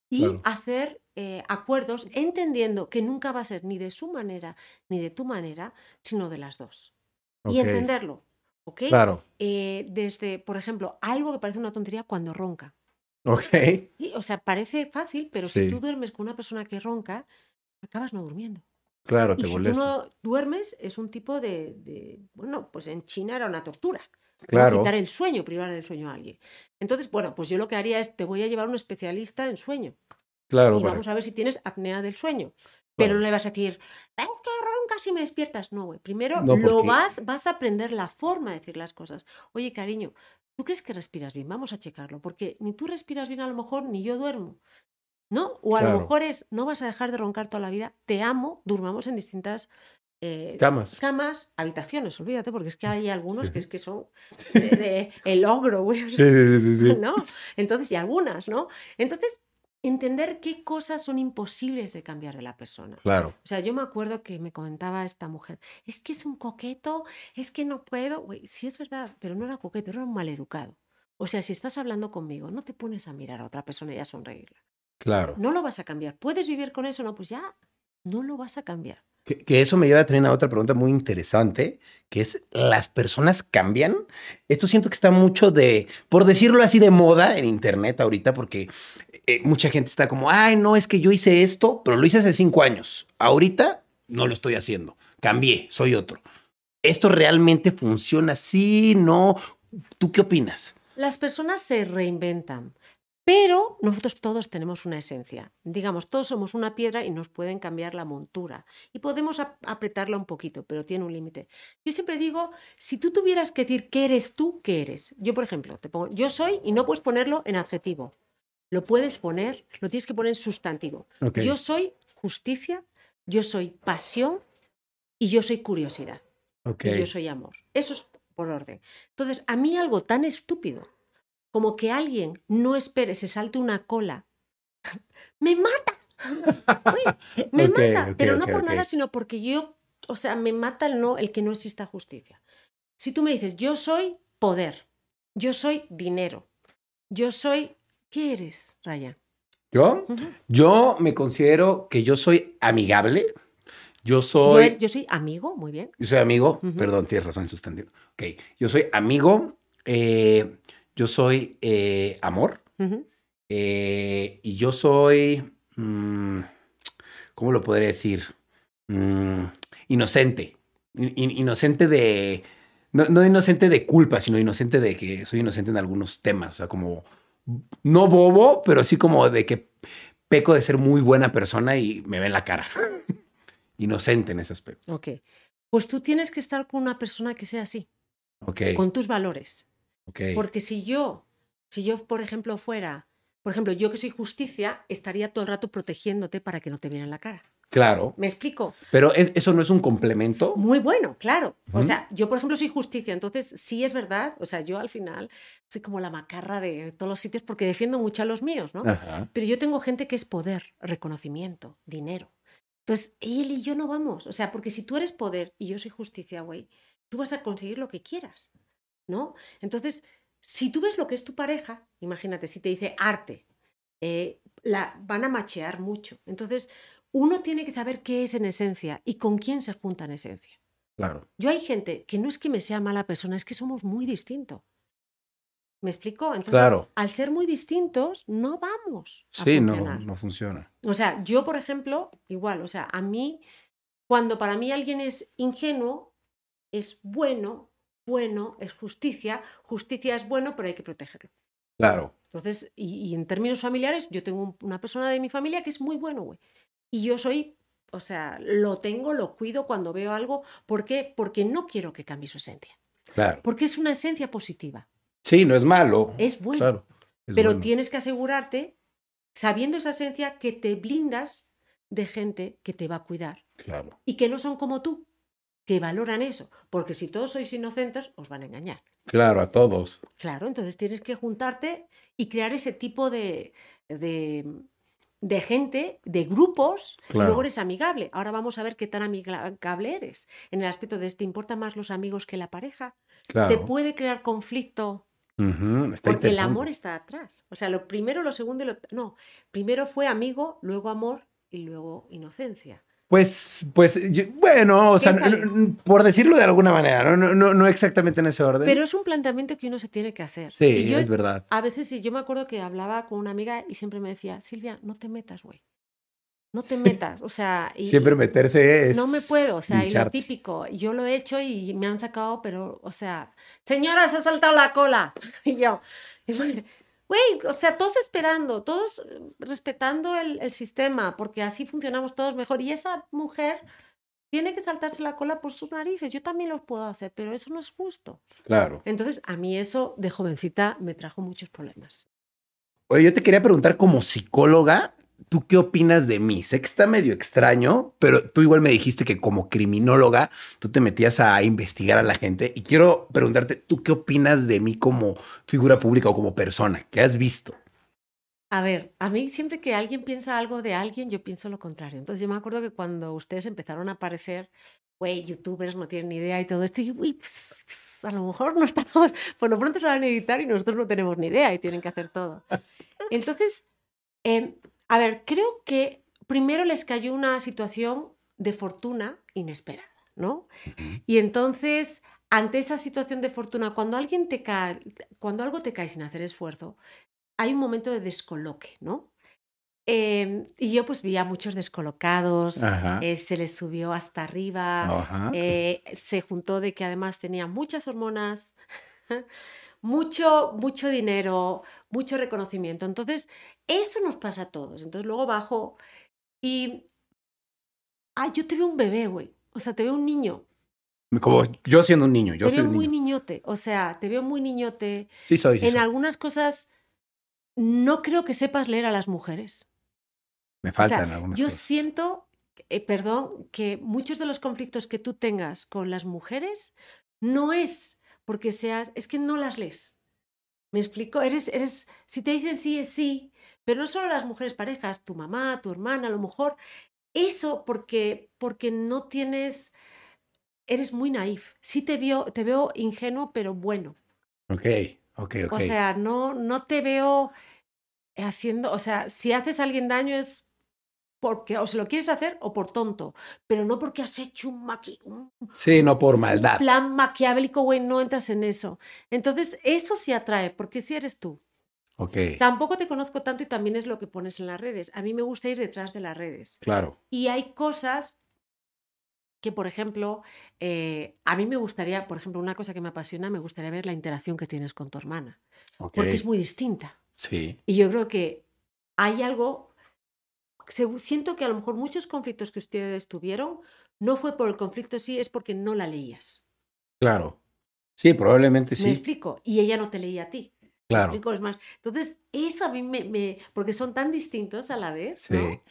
Y
Claro.
hacer eh, acuerdos entendiendo que nunca va a ser ni de su manera ni de tu manera, sino de las dos. Y entenderlo. ¿Ok?
Claro.
Eh, desde, por ejemplo, algo que parece una tontería cuando ronca.
Ok.
Y, o sea, parece fácil, pero
Sí.
si tú duermes con una persona que ronca, acabas no durmiendo.
Claro,
Y
te
si tú
molesta.
no duermes, es un tipo de, de- bueno, pues en China era una tortura.
Claro.
Quitar el sueño, privar del sueño a alguien. Entonces, bueno, pues yo lo que haría es, te voy a llevar a un especialista en sueño.
Claro,
y vamos a ver si tienes apnea del sueño. Pero no le vas a decir, es que roncas y me despiertas. No, güey. Primero
No,
lo vas, vas a aprender la forma de decir las cosas. Oye, cariño, ¿tú crees que respiras bien? Vamos a checarlo, porque ni tú respiras bien a lo mejor, ni yo duermo. ¿No? O a
Claro.
lo mejor es, no vas a dejar de roncar toda la vida, te amo, durmamos en distintas eh,
Camas.
camas, habitaciones, olvídate, porque es que hay algunos
Sí.
que es que son de, de- el ogro, güey.
sí, sí.
¿no? Entonces, y algunas, ¿no? Entonces, entender qué cosas son imposibles de cambiar de la persona.
Claro.
O sea, yo me acuerdo que me comentaba esta mujer, es que es un coqueto, es que no puedo. Güey, sí es verdad, pero no era coqueto, era un maleducado. O sea, si estás hablando conmigo, no te pones a mirar a otra persona y a sonreírla.
Claro.
No lo vas a cambiar. ¿Puedes vivir con eso? No, pues ya, no lo vas a cambiar.
Que, que eso me lleva también a otra pregunta muy interesante, que es, ¿las personas cambian? Esto siento que está mucho de, por decirlo así, de moda en Internet ahorita, porque eh, mucha gente está como, ay, no, es que yo hice esto, pero lo hice hace cinco años. Ahorita no lo estoy haciendo. Cambié, soy otro. ¿Esto realmente funciona así? ¿No? ¿Tú qué opinas?
Las personas se reinventan, pero nosotros todos tenemos una esencia. Digamos, todos somos una piedra y nos pueden cambiar la montura. Y podemos ap- apretarla un poquito, pero tiene un límite. Yo siempre digo, si tú tuvieras que decir qué eres tú, ¿qué eres? Yo, por ejemplo, te pongo, yo soy y no puedes ponerlo en adjetivo. Lo puedes poner, lo tienes que poner en sustantivo. Yo soy justicia, yo soy pasión y yo soy curiosidad y yo soy amor. Eso es por orden. Entonces, a mí algo tan estúpido como que alguien no espere, se salte una cola, me mata. Uy, me mata, pero no por nada, sino porque yo, o sea, me mata el no, el que no exista justicia. Si tú me dices, yo soy poder, yo soy dinero, yo soy, ¿qué eres, Ryan?
¿Yo? Yo me considero que yo soy amigable. Yo
Yo,
soy.
er- yo soy amigo, muy bien.
Yo soy amigo. Perdón, tienes razón en sustantivo. Ok. Yo soy amigo. eh, yo soy eh, amor. Eh, y yo soy. mm, ¿Cómo lo podría decir? Mm, inocente. In- in- inocente de. No, no inocente de culpa, sino inocente de que soy inocente en algunos temas. O sea, como. No bobo, pero sí como de que peco de ser muy buena persona y me ven la cara. Inocente en ese aspecto.
Ok. Pues tú tienes que estar con una persona que sea así,
Ok.
con tus valores. Porque si yo, si yo, por ejemplo, fuera, por ejemplo, yo que soy justicia, estaría todo el rato protegiéndote para que no te vieran la cara.
Claro.
¿Me explico?
Pero ¿es- eso no es un complemento.
Muy bueno, claro. O sea, yo, por ejemplo, soy justicia, entonces sí es verdad. O sea, yo al final soy como la macarra de todos los sitios porque defiendo mucho a los míos, ¿no?
Ajá.
Pero yo tengo gente que es poder, reconocimiento, dinero. Entonces, él y yo no vamos. O sea, porque si tú eres poder y yo soy justicia, güey, tú vas a conseguir lo que quieras, ¿no? Entonces, si tú ves lo que es tu pareja, imagínate, si te dice arte, eh, la, van a machear mucho. Entonces, uno tiene que saber qué es en esencia y con quién se junta en esencia.
Claro.
Yo hay gente que no es que me sea mala persona, es que somos muy distintos. ¿Me explico? Entonces,
Claro.
al ser muy distintos, no vamos. A
Sí, no, no funciona.
O sea, yo, por ejemplo, igual, o sea, a mí, cuando para mí alguien es ingenuo, es bueno, bueno, es justicia, justicia es bueno, pero hay que protegerlo.
Claro.
Entonces, y, y en términos familiares, yo tengo un- una persona de mi familia que es muy bueno, güey. Y yo soy, o sea, lo tengo, lo cuido cuando veo algo. ¿Por qué? Porque no quiero que cambie su esencia.
Claro.
Porque es una esencia positiva.
Sí, no es malo.
Es bueno.
Claro. es
pero
bueno.
tienes que asegurarte, sabiendo esa esencia, que te blindas de gente que te va a cuidar
Claro.
y que no son como tú, que valoran eso. Porque si todos sois inocentes, os van a engañar.
Claro, a todos.
Claro, entonces tienes que juntarte y crear ese tipo de, de, de gente, de grupos, y
Claro.
luego eres amigable. Ahora vamos a ver qué tan amigable eres. En el aspecto de, ¿te importan más los amigos que la pareja?
Claro.
¿Te puede crear conflicto?
Está
Porque el amor está atrás. O sea, lo primero, lo segundo y lo... No, primero fue amigo, luego amor y luego inocencia.
Pues, pues, yo- bueno, o sea, por decirlo de alguna manera, no, no, no, no exactamente en ese orden.
Pero es un planteamiento que uno se tiene que hacer.
sí,
Y yo
es verdad.
A veces sí, yo me acuerdo que hablaba con una amiga y siempre me decía, Silvia, no te metas, güey. No te metas. O sea, y,
Siempre meterse es.
no me puedo, o sea, y lo típico, yo lo he hecho y me han sacado, pero, o sea, señora, se ha saltado la cola. Y yo, y bueno, güey, o sea, todos esperando, todos eh, respetando el, el sistema, porque así funcionamos todos mejor. Y esa mujer tiene que saltarse la cola por sus narices. Yo también los puedo hacer, pero eso no es justo.
Claro.
Entonces, a mí eso de jovencita me trajo muchos problemas.
Oye, yo te quería preguntar como psicóloga, ¿tú qué opinas de mí? Sé que está medio extraño, pero tú igual me dijiste que como criminóloga tú te metías a investigar a la gente y quiero preguntarte, ¿tú qué opinas de mí como figura pública o como persona? ¿Qué has visto?
A ver, a mí siempre que alguien piensa algo de alguien, yo pienso lo contrario. Entonces yo me acuerdo que cuando ustedes empezaron a aparecer, güey, youtubers no tienen ni idea y todo esto, y uy, pues, pues, a lo mejor no estamos, por lo pronto saben editar y nosotros no tenemos ni idea y tienen que hacer todo. Entonces, em, a ver, creo que primero les cayó una situación de fortuna inesperada, ¿no? Y entonces, ante esa situación de fortuna, cuando alguien te cae, cuando algo te cae sin hacer esfuerzo, hay un momento de descoloque, ¿no? Em, y yo pues vi a muchos descolocados, eh, se les subió hasta arriba, eh, se juntó de que además tenía muchas hormonas, mucho, mucho dinero, mucho reconocimiento. Entonces, eso nos pasa a todos. Entonces, luego bajo y... Ah, yo te veo un bebé, güey. O sea, te veo un niño.
Como yo siendo un niño, yo
te
soy
veo
un
muy
niño.
niñote. O sea, te veo muy niñote.
Sí soy, sí
en
soy.
algunas cosas no creo que sepas leer a las mujeres.
Me
O sea,
faltan algunas
yo
cosas.
siento, eh, perdón, que muchos de los conflictos que tú tengas con las mujeres no es porque seas, es que no las lees. ¿Me explico? Eres, eres, si te dicen sí, es sí, pero no solo las mujeres parejas, tu mamá, tu hermana, a lo mejor, eso porque, porque no tienes, eres muy naif. Sí te veo, te veo ingenuo, pero bueno.
Ok, ok, ok.
O sea, no, no te veo haciendo, o sea, si haces a alguien daño es porque o se lo quieres hacer o por tonto, pero no porque has hecho un, maqui un
Sí, no por maldad.
plan maquiavélico, güey, no entras en eso. Entonces, eso sí atrae, porque si eres tú. Tampoco te conozco tanto y también es lo que pones en las redes. A mí me gusta ir detrás de las redes.
claro.
Y hay cosas que, por ejemplo, eh, a mí me gustaría, por ejemplo, una cosa que me apasiona, me gustaría ver la interacción que tienes con tu hermana, porque es muy distinta.
Sí,
Y yo creo que hay algo, siento que a lo mejor muchos conflictos que ustedes tuvieron no fue por el conflicto sí, es porque no la leías.
claro. Sí, probablemente
¿Me
sí.
explico? Y ella no te leía a ti. ¿Me
Claro.
explico? Es más, entonces, eso a mí me, me- porque son tan distintos a la vez,
Sí.
¿no?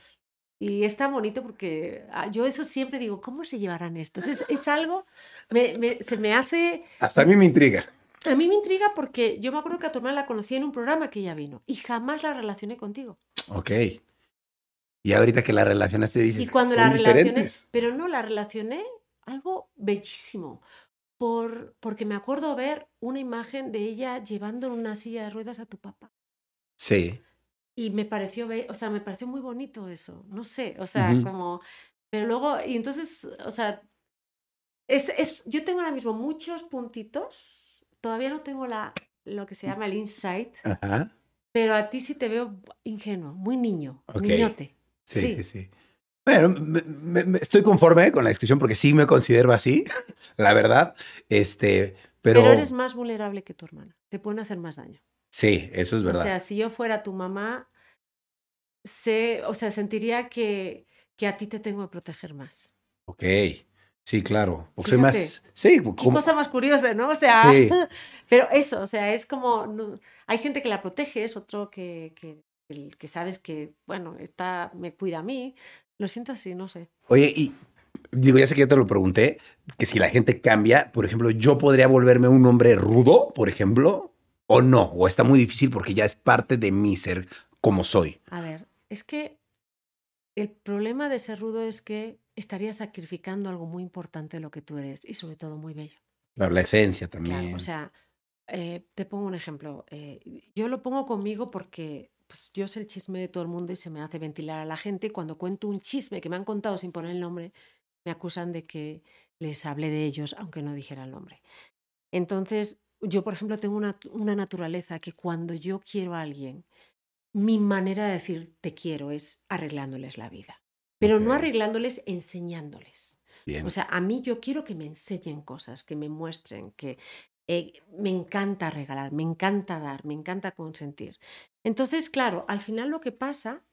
Y es tan bonito porque ah, yo eso siempre digo, ¿cómo se llevarán estos? Es, es algo, me- me- se me hace,
Hasta a mí me intriga.
a mí me intriga porque yo me acuerdo que a tu hermana la conocí en un programa que ella vino y jamás la relacioné contigo.
Ok. Y ahorita que la relacionaste dices,
Y cuando
son
la relacioné,
diferentes.
pero no, la relacioné algo bellísimo. Por, porque me acuerdo ver una imagen de ella llevando en una silla de ruedas a tu papá.
Sí,
Y me pareció, o sea, me pareció muy bonito eso. No sé, o sea, como. Pero luego, y entonces, o sea, es, es, yo tengo ahora mismo muchos puntitos. Todavía no tengo la, lo que se llama el insight,
ajá.
pero a ti sí te veo ingenuo, muy niño, niñote.
Sí,
sí.
Bueno, me- me- me- estoy conforme con la descripción porque sí me considero así, la verdad. Este, pero,
Pero eres más vulnerable que tu hermana. Te pueden hacer más daño.
sí, eso es verdad.
O sea, si yo fuera tu mamá, sé, o sea, sentiría que, que a ti te tengo que proteger más.
ok, sí, claro. Porque soy
Fíjate.
más, sí,
Qué
como-
cosa más curiosa, ¿no? O sea,
Sí.
pero eso, o sea, es como, no- hay gente que la protege, es otro que, que, que sabes que, bueno, está, me cuida a mí. Lo siento así, no sé.
Oye, y digo, ya sé que ya te lo pregunté, que si la gente cambia, por ejemplo, yo podría volverme un hombre rudo, por ejemplo, o no, o está muy difícil porque ya es parte de mi ser como soy.
A ver, es que el problema de ser rudo es que estarías sacrificando algo muy importante de lo que tú eres y sobre todo muy bello.
Claro, la esencia
Claro,
también.
o sea, eh, te pongo un ejemplo. eh, yo lo pongo conmigo porque pues, yo sé el chisme de todo el mundo y se me hace ventilar a la gente. Cuando cuento un chisme que me han contado sin poner el nombre, me acusan de que les hablé de ellos, aunque no dijera el nombre. Entonces, yo, por ejemplo, tengo una, una naturaleza que cuando yo quiero a alguien, mi manera de decir te quiero es arreglándoles la vida. Pero no arreglándoles, enseñándoles.
Bien.
O sea, a mí yo quiero que me enseñen cosas, que me muestren, que eh, me encanta regalar, me encanta dar, me encanta consentir. Entonces, claro, al final lo que pasa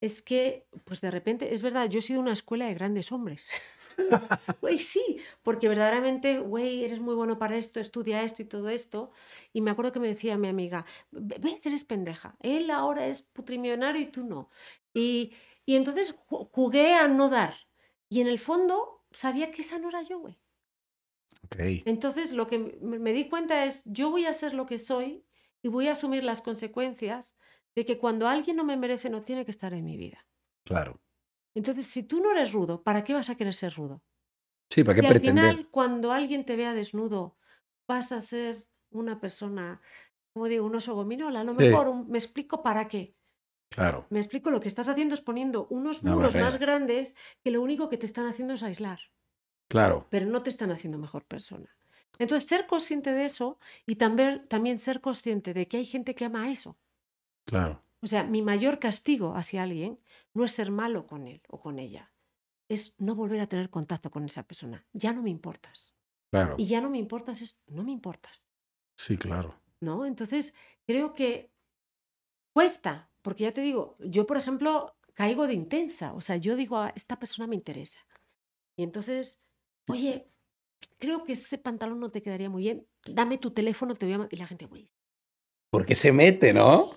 es que, pues de repente, es verdad, yo he sido una escuela de grandes hombres. Güey, sí, porque verdaderamente, güey, eres muy bueno para esto, estudia esto y todo esto. Y me acuerdo que me decía mi amiga, "Ve- ves, eres pendeja. Él ahora es putrimillonario y tú no. Y, y entonces ju- jugué a no dar. Y en el fondo sabía que esa no era yo, güey.
ok.
Entonces lo que me, me di cuenta es, yo voy a ser lo que soy y voy a asumir las consecuencias de que cuando alguien no me merece no tiene que estar en mi vida.
Claro.
Entonces, si tú no eres rudo, ¿para qué vas a querer ser rudo?
Sí, ¿para qué
Si al final, cuando alguien te vea desnudo, vas a ser una persona, como digo, un oso gominola. A lo
Sí.
mejor un- me explico para qué.
Claro.
Me explico, lo que estás haciendo es poniendo unos
Una
muros más grandes que lo único que te están haciendo es aislar,
Claro.
pero no te están haciendo mejor persona. Entonces, ser consciente de eso y también, también ser consciente de que hay gente que ama eso.
Claro.
O sea, mi mayor castigo hacia alguien no es ser malo con él o con ella, es no volver a tener contacto con esa persona. Ya no me importas.
Claro.
Y ya no me importas es no me importas,
Sí, claro.
¿no? Entonces, creo que cuesta, porque ya te digo, yo, por ejemplo, caigo de intensa, o sea, yo digo, "Ah, esta persona me interesa. Y entonces, oye, creo que ese pantalón no te quedaría muy bien, dame tu teléfono, te voy a... ma-". Y la gente, güey,
Porque se mete, ¿no?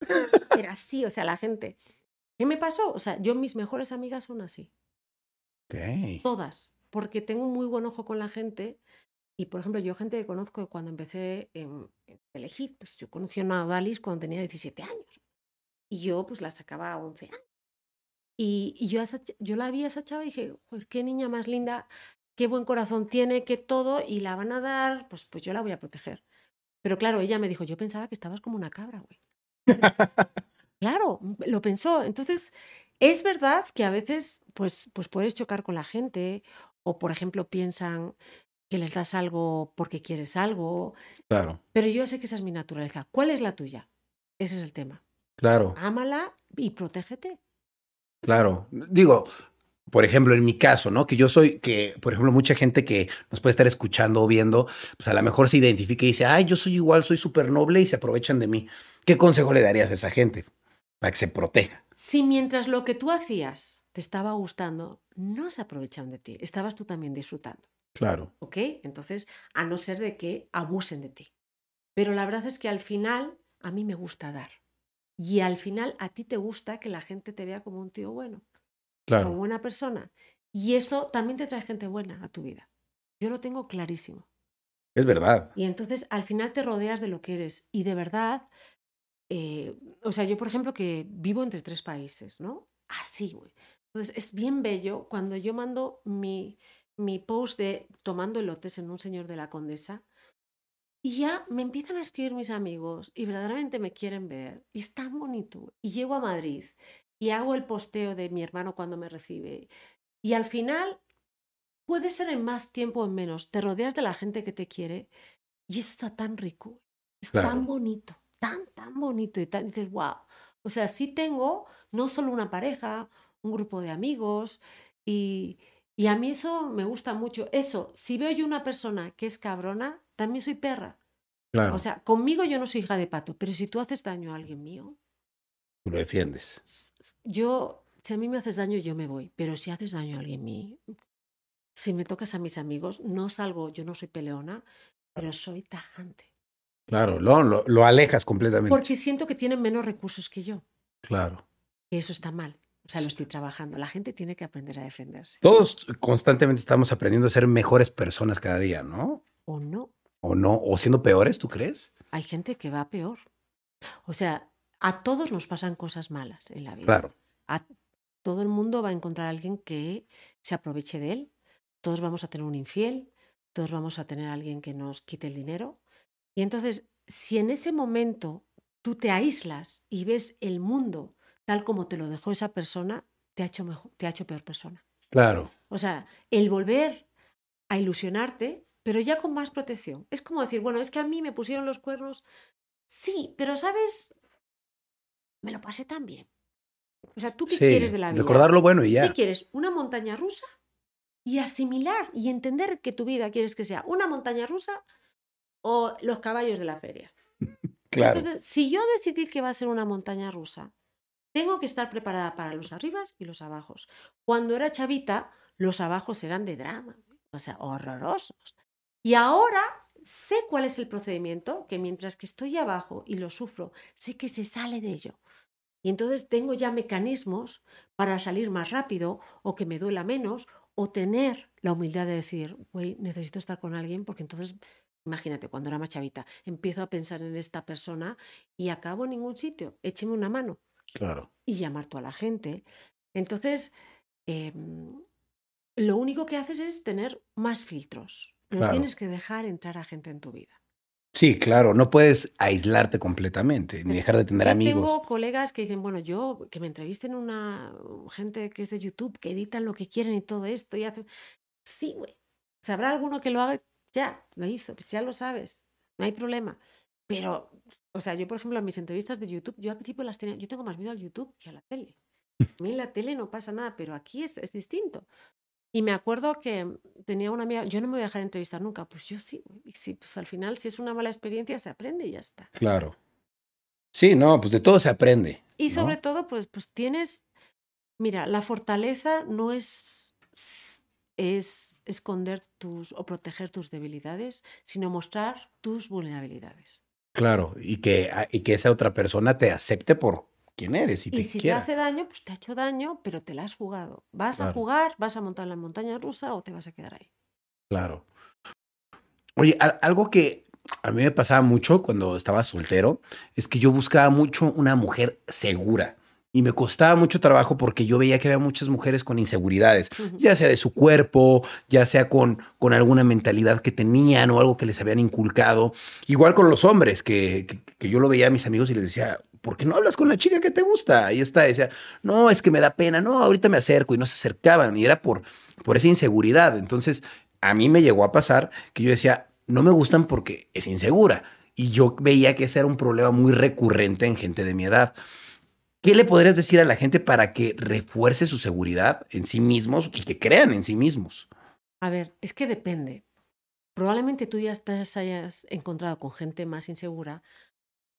era así, o sea, la gente... ¿Qué me pasó? O sea, yo mis mejores amigas son así.
Ok.
todas, porque tengo un muy buen ojo con la gente Y por ejemplo, yo gente que conozco cuando empecé en, en elegir, pues yo conocí a una Odalis cuando tenía 17 años. Y yo pues la sacaba a 11 años. Y, y yo, esa yo la vi a esa chava y dije, joder, qué niña más linda, qué buen corazón tiene, qué todo, y la van a dar, pues, pues yo la voy a proteger. Pero claro, ella me dijo, yo pensaba que estabas como una cabra, güey. Claro, lo pensó. Entonces, es verdad que a veces pues, pues puedes chocar con la gente o, por ejemplo, piensan que les das algo porque quieres algo,
Claro,
pero yo sé que esa es mi naturaleza. ¿Cuál es la tuya? Ese es el tema.
claro,
Ámala y protégete.
Claro. Digo, por ejemplo, en mi caso, ¿no? Que yo soy, que, por ejemplo, mucha gente que nos puede estar escuchando o viendo, pues a lo mejor se identifica y dice, ay, yo soy igual, soy súper noble y se aprovechan de mí. ¿Qué consejo le darías a esa gente para que se proteja?
Si mientras lo que tú hacías te estaba gustando, no se aprovechan de ti, estabas tú también disfrutando.
Claro,
¿Ok? Entonces, a no ser de que abusen de ti. Pero la verdad es que al final a mí me gusta dar. Y al final a ti te gusta que la gente te vea como un tío bueno, como
claro,
buena persona. Y eso también te trae gente buena a tu vida. Yo lo tengo clarísimo.
es verdad.
Y entonces al final te rodeas de lo que eres. Y de verdad, eh, o sea, yo por ejemplo que vivo entre tres países, ¿no? Así, güey. Entonces es bien bello cuando yo mando mi, mi post de tomando elotes en un señor de la condesa y ya me empiezan a escribir mis amigos y verdaderamente me quieren ver. Y es tan bonito. Y llego a Madrid y hago el posteo de mi hermano cuando me recibe. Y al final puede ser en más tiempo o en menos. Te rodeas de la gente que te quiere y eso está tan rico. Es
Claro.
tan bonito, tan, tan bonito. Y tan, dices, wow. O sea, sí tengo no solo una pareja, un grupo de amigos y, y a mí eso me gusta mucho. Eso, si veo yo una persona que es cabrona, también soy perra.
Claro,
O sea, conmigo yo no soy hija de pato, pero si tú haces daño a alguien mío,
tú lo defiendes.
yo, si a mí me haces daño, yo me voy. Pero si haces daño a alguien mío, si me tocas a mis amigos, no salgo, yo no soy peleona, pero soy tajante.
Claro, lo, lo, lo alejas completamente.
Porque siento que tienen menos recursos que yo.
Claro.
Y eso está mal. O sea, lo estoy trabajando. La gente tiene que aprender a defenderse.
Todos constantemente estamos aprendiendo a ser mejores personas cada día, ¿no?
O no.
¿O no? ¿O siendo peores, tú crees?
Hay gente que va peor. O sea, a todos nos pasan cosas malas en la vida.
Claro,
A todo el mundo va a encontrar a alguien que se aproveche de él. Todos vamos a tener un infiel. Todos vamos a tener a alguien que nos quite el dinero. Y entonces, si en ese momento tú te aíslas y ves el mundo tal como te lo dejó esa persona, te ha hecho, mejor, te ha hecho peor persona.
claro,
O sea, el volver a ilusionarte, pero ya con más protección. Es como decir, bueno, es que a mí me pusieron los cuernos. Sí, pero sabes, me lo pasé tan bien. O sea, ¿tú qué
sí.
quieres de la vida?
Recordar lo bueno y ya.
¿Qué quieres? ¿Una montaña rusa? Y asimilar y entender que tu vida quieres que sea una montaña rusa o los caballos de la feria.
Claro,
Entonces, si yo decidí que va a ser una montaña rusa, tengo que estar preparada para los arribas y los abajos. Cuando era chavita, los abajos eran de drama, o sea, horrorosos. Y ahora sé cuál es el procedimiento, que mientras que estoy abajo y lo sufro, sé que se sale de ello. Y entonces tengo ya mecanismos para salir más rápido o que me duela menos o tener la humildad de decir, güey, necesito estar con alguien porque entonces, imagínate, cuando era más chavita, empiezo a pensar en esta persona y acabo en ningún sitio, écheme una mano
claro.
y llamar tú a la gente. Entonces, em, lo único que haces es tener más filtros. No
Claro.
tienes que dejar entrar a gente en tu vida.
Sí, claro, no puedes aislarte completamente ni dejar de tener
Yo
amigos.
tengo colegas que dicen, bueno, yo que me entrevisten una gente que es de YouTube, que editan lo que quieren y todo esto y hacen... Sí, güey. ¿Sabrá alguno que lo haga? Ya, lo hizo, pues ya lo sabes, no hay problema. Pero, o sea, yo, por ejemplo, en mis entrevistas de YouTube, yo al principio las tenía, yo tengo más miedo al YouTube que a la tele. A mí en la tele no pasa nada, pero aquí es, es distinto. Y me acuerdo que tenía una amiga, yo no me voy a dejar entrevistar nunca, pues yo sí, sí, pues al final, si es una mala experiencia, se aprende y ya está.
Claro. Sí, no, pues de todo se aprende.
Y
¿no?
sobre todo, pues, pues tienes, mira, la fortaleza no es, es esconder tus o proteger tus debilidades, sino mostrar tus vulnerabilidades.
Claro, y que, ah, y que esa otra persona te acepte por quién eres y,
Y
te
si
quiera.
te hace daño, pues te ha hecho daño, pero te la has jugado. ¿Vas a jugar, vas a montar la montaña rusa o te vas a quedar ahí?
Claro. Oye, algo que a mí me pasaba mucho cuando estaba soltero es que yo buscaba mucho una mujer segura. Y me costaba mucho trabajo porque yo veía que había muchas mujeres con inseguridades, ya sea de su cuerpo, ya sea con, con alguna mentalidad que tenían o algo que les habían inculcado. Igual con los hombres, que, que, yo lo veía a mis amigos y les decía, ¿por qué no hablas con la chica que te gusta? Ahí está, decía, no, es que me da pena, no, ahorita me acerco y no se acercaban y era por, por esa inseguridad. Entonces, a mí me llegó a pasar que yo decía, no me gustan porque es insegura. Y yo veía que ese era un problema muy recurrente en gente de mi edad. ¿Qué le podrías decir a la gente para que refuerce su seguridad en sí mismos y que crean en sí mismos?
A ver, es que depende. Probablemente tú ya te hayas encontrado con gente más insegura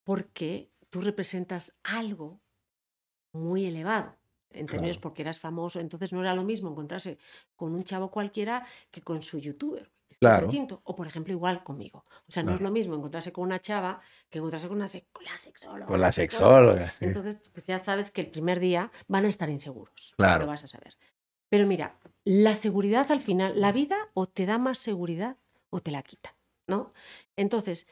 porque tú representas algo muy elevado. En términos porque eras famoso, entonces no era lo mismo encontrarse con un chavo cualquiera que con su youtuber
claro.
distinto. O, por ejemplo, igual conmigo. O sea, no es lo mismo encontrarse con una chava que encontrarse con una la sexóloga.
Con la sexóloga,
Entonces, pues ya sabes que el primer día van a estar inseguros.
Claro.
Lo vas a saber. Pero mira, la seguridad al final, la vida o te da más seguridad o te la quita, ¿no? Entonces,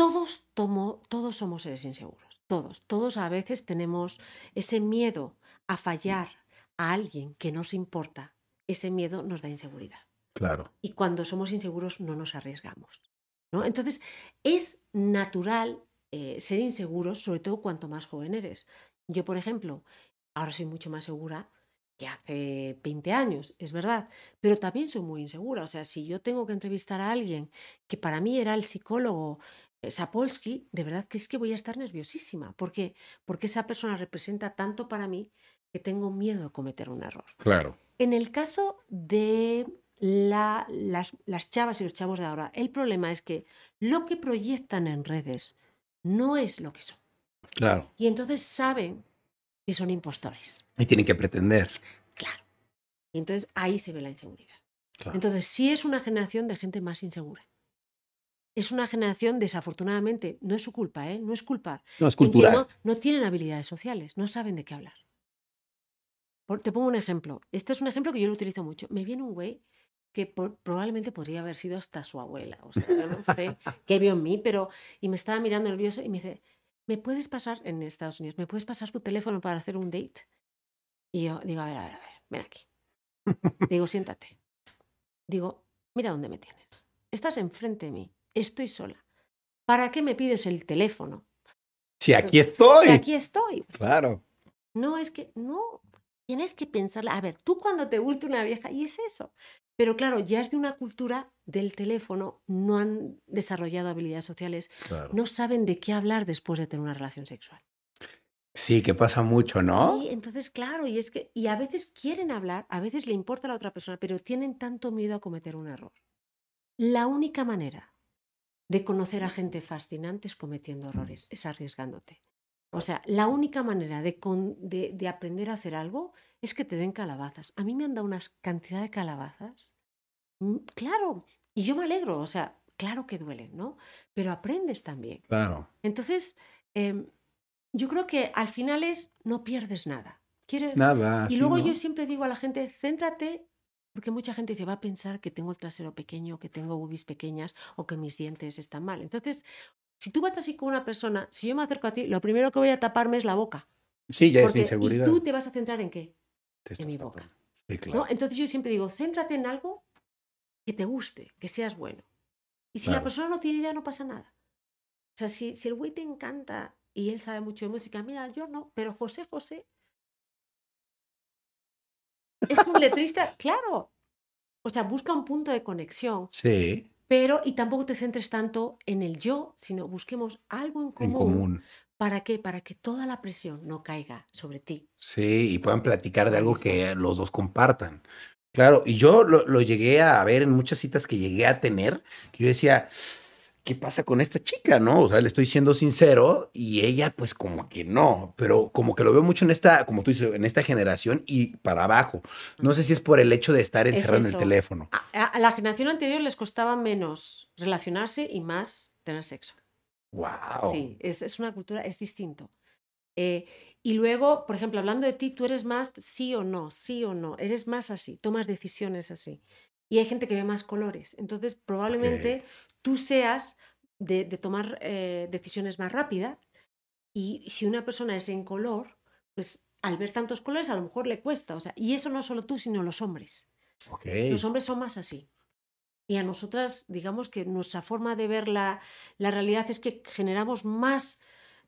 todos, tomo, todos somos seres inseguros. Todos. Todos a veces tenemos ese miedo a fallar a alguien que nos importa. Ese miedo nos da inseguridad.
Claro.
Y cuando somos inseguros no nos arriesgamos. ¿no? Entonces, es natural eh, ser inseguros, sobre todo cuanto más joven eres. Yo, por ejemplo, ahora soy mucho más segura que hace 20 años, es verdad, pero también soy muy insegura. O sea, si yo tengo que entrevistar a alguien que para mí era el psicólogo Sapolsky, de verdad que es que voy a estar nerviosísima. ¿Por qué? Porque esa persona representa tanto para mí que tengo miedo de cometer un error.
Claro.
En el caso de la, las, las chavas y los chavos de ahora. El problema es que lo que proyectan en redes no es lo que son.
Claro.
Y entonces saben que son impostores.
Y tienen que pretender.
Claro. Y entonces ahí se ve la inseguridad. Entonces sí es una generación de gente más insegura. Es una generación, desafortunadamente, no es su culpa, ¿eh? no es culpar.
No es cultural.
No, no tienen habilidades sociales, no saben de qué hablar. te pongo un ejemplo. Este es un ejemplo que yo lo utilizo mucho. Me viene un güey que probablemente podría haber sido hasta su abuela. O sea, yo no sé qué vio en mí, pero. Y me estaba mirando nerviosa y me dice: ¿Me puedes pasar en Estados Unidos? ¿Me puedes pasar tu teléfono para hacer un date? Y yo digo: A ver, a ver, a ver, ven aquí. Digo: Siéntate. Digo: Mira dónde me tienes. Estás enfrente de mí. Estoy sola. ¿Para qué me pides el teléfono?
Si aquí estoy. Si
aquí estoy.
Claro.
No, es que no. Tienes que pensarla. A ver, tú cuando te gusta una vieja, y es eso. Pero claro, ya es de una cultura del teléfono, no han desarrollado habilidades sociales, no saben de qué hablar después de tener una relación sexual.
Sí, que pasa mucho, ¿no?
Sí, entonces, claro, y es que, y a veces quieren hablar, a veces le importa a la otra persona, pero tienen tanto miedo a cometer un error. La única manera de conocer a gente fascinante es cometiendo errores, es arriesgándote. O sea, la única manera de, de, aprender a hacer algo es que te den calabazas. A mí me han dado una cantidad de calabazas. Mm, claro, y yo me alegro, o sea, claro que duelen, ¿no? Pero aprendes también.
Claro.
Entonces, em, yo creo que al final es, no pierdes nada.
¿Quieres? Nada.
Y luego yo siempre digo a la gente, céntrate, porque mucha gente se va a pensar que tengo el trasero pequeño, que tengo bubis pequeñas o que mis dientes están mal. Entonces, si tú vas así con una persona, si yo me acerco a ti, lo primero que voy a taparme es la boca.
Sí, ya es inseguridad.
¿Y tú te vas a centrar en qué? en mi boca. Entonces yo siempre digo, céntrate en algo que te guste, que seas bueno. Y si la persona no tiene idea, no pasa nada. O sea, si, si el güey te encanta y él sabe mucho de música, mira, yo no, pero José José es un letrista, claro. O sea, busca un punto de conexión.
Sí.
Pero, y tampoco te centres tanto en el yo, sino busquemos algo en común. En común. ¿Para qué? Para que toda la presión no caiga sobre ti.
Sí, y puedan platicar de algo que los dos compartan. Claro, y yo lo, lo, llegué a ver en muchas citas que llegué a tener, que yo decía, ¿qué pasa con esta chica? ¿No? O sea, le estoy siendo sincero y ella pues como que no, pero como que lo veo mucho en esta, como tú dices, en esta generación y para abajo. No sé si es por el hecho de estar encerrado en el teléfono.
A, la generación anterior les costaba menos relacionarse y más tener sexo.
Wow.
Sí, es, es una cultura, es distinto. Eh, y luego, por ejemplo, hablando de ti, tú eres más sí o no, sí o no, eres más así, tomas decisiones así. Y hay gente que ve más colores. Entonces, probablemente tú seas de, tomar eh, decisiones más rápidas y si una persona es en color, pues al ver tantos colores a lo mejor le cuesta. O sea, y eso no solo tú, sino los hombres. Los hombres son más así. Y a nosotras, digamos que nuestra forma de ver la, la realidad es que generamos más,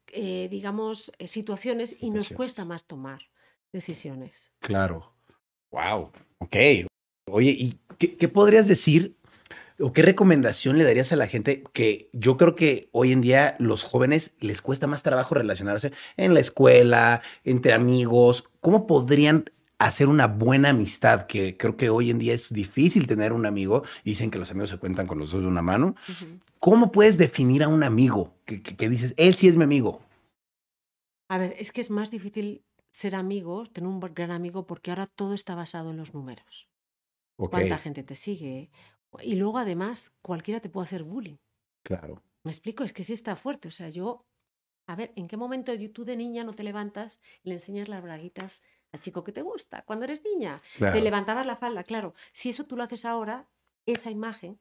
eh, digamos, eh, situaciones y nos cuesta más tomar decisiones.
Claro. Wow. Ok. Oye, ¿y qué, qué podrías decir ¿O qué recomendación le darías a la gente que yo creo que hoy en día los jóvenes les cuesta más trabajo relacionarse en la escuela, entre amigos? ¿Cómo podrían hacer una buena amistad? Que creo que hoy en día es difícil tener un amigo. Dicen que los amigos se cuentan con los dos de una mano. ¿Cómo puedes definir a un amigo que, dices, él sí es mi amigo?
A ver, es que es más difícil ser amigos, tener un gran amigo, porque ahora todo está basado en los números. ¿Cuánta gente te sigue? Y luego, además, cualquiera te puede hacer bullying.
Claro.
Me explico, es que sí está fuerte. O sea, yo, a ver, ¿en qué momento tú de niña no te levantas y le enseñas las braguitas al chico que te gusta? Cuando eres niña, te levantabas la falda, claro. Si eso tú lo haces ahora, esa imagen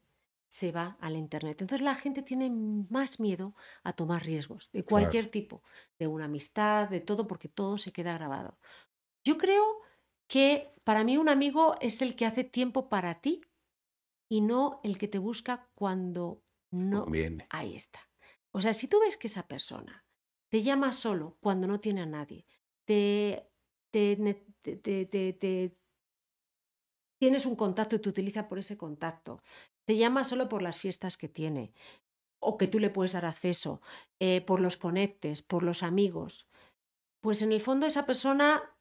se va al Internet. Entonces la gente tiene más miedo a tomar riesgos de cualquier tipo, de una amistad, de todo, porque todo se queda grabado. Yo creo que para mí un amigo es el que hace tiempo para ti y no el que te busca cuando no. Ahí está. O sea, si tú ves que esa persona te llama solo cuando no tiene a nadie, te, te, tienes un contacto y te utiliza por ese contacto, te llama solo por las fiestas que tiene o que tú le puedes dar acceso, eh, por los conectes, por los amigos, pues en el fondo esa persona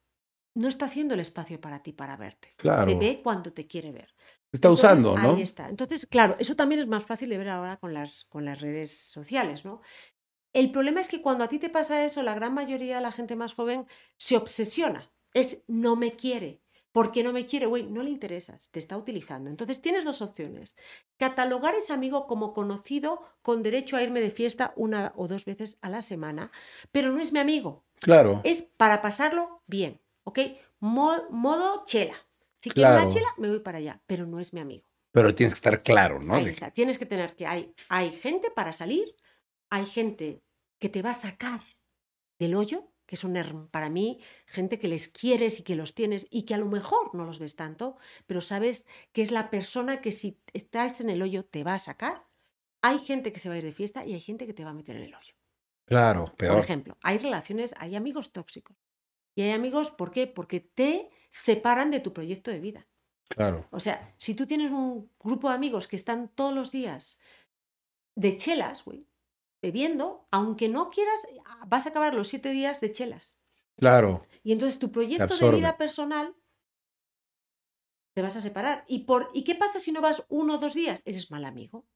no está haciendo el espacio para ti para verte.
Claro.
Te ve cuando te quiere ver
está usando, ¿no?
Ahí está. Entonces, claro, eso también es más fácil de ver ahora con las, con las redes sociales, ¿no? El problema es que cuando a ti te pasa eso, la gran mayoría de la gente más joven se obsesiona. Es no me quiere. ¿Por qué no me quiere? Güey, no le interesas, te está utilizando. Entonces tienes dos opciones. Catalogar ese amigo como conocido con derecho a irme de fiesta una o dos veces a la semana, pero no es mi amigo.
Claro.
Es para pasarlo bien, ¿ok? modo chela. Si quiero una chela, me voy para allá, pero no es mi amigo.
Pero tienes que estar claro, ¿no?
Ahí está. Tienes que tener que hay, hay gente para salir, hay gente que te va a sacar del hoyo, que son para mí gente que les quieres y que los tienes y que a lo mejor no los ves tanto, pero sabes que es la persona que si estás en el hoyo te va a sacar. Hay gente que se va a ir de fiesta y hay gente que te va a meter en el hoyo.
Claro, peor.
Por ejemplo, hay relaciones, hay amigos tóxicos. Y hay amigos, ¿por qué? Porque te separan de tu proyecto de vida.
Claro.
O sea, si tú tienes un grupo de amigos que están todos los días de chelas, güey, bebiendo, aunque no quieras, vas a acabar los siete días de chelas.
Claro.
Y entonces tu proyecto de vida personal te vas a separar. ¿Y, por, ¿Y qué pasa si no vas uno o dos días? Eres mal amigo.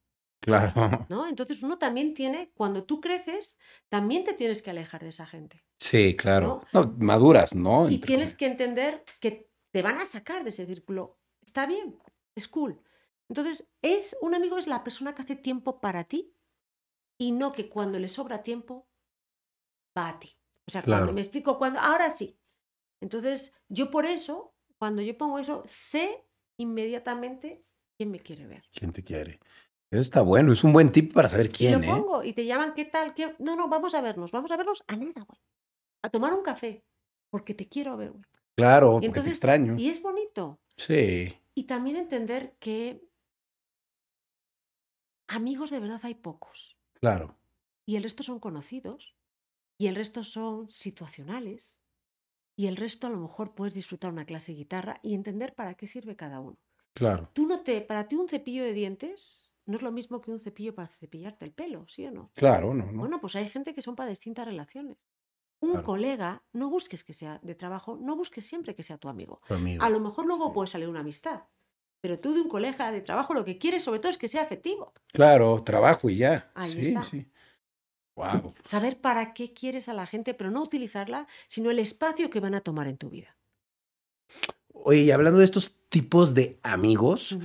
Claro.
¿No? Entonces uno también tiene, cuando tú creces, también te tienes que alejar de esa gente.
Sí, claro. No, maduras, ¿no?
Y tienes que entender que te van a sacar de ese círculo. Está bien, es cool. Entonces, es un amigo es la persona que hace tiempo para ti y no que cuando le sobra tiempo va a ti. O sea, cuando me explico cuando ahora sí. Entonces, yo por eso, cuando yo pongo eso, sé inmediatamente quién me quiere ver.
¿Quién te quiere? Eso está bueno, es un buen tip para saber quién, lo
¿eh? pongo y te llaman, ¿qué tal? ¿Qué? No, no, vamos a vernos, vamos a vernos a nada, güey. A tomar un café, porque te quiero ver, güey.
Claro, porque te extraño.
Y es bonito.
Sí.
Y también entender que amigos de verdad hay pocos.
Claro.
Y el resto son conocidos, y el resto son situacionales, y el resto a lo mejor puedes disfrutar una clase de guitarra y entender para qué sirve cada uno.
Claro.
Tú no te, para ti un cepillo de dientes no es lo mismo que un cepillo para cepillarte el pelo, ¿sí o no?
Claro, no, no.
Bueno, pues hay gente que son para distintas relaciones. Un colega, no busques que sea de trabajo, no busques siempre que sea tu amigo. A lo mejor luego puede salir una amistad, pero tú de un colega de trabajo lo que quieres sobre todo es que sea afectivo.
Claro, trabajo y ya. sí, sí. Wow.
Saber para qué quieres a la gente, pero no utilizarla, sino el espacio que van a tomar en tu vida.
Oye, y hablando de estos tipos de amigos,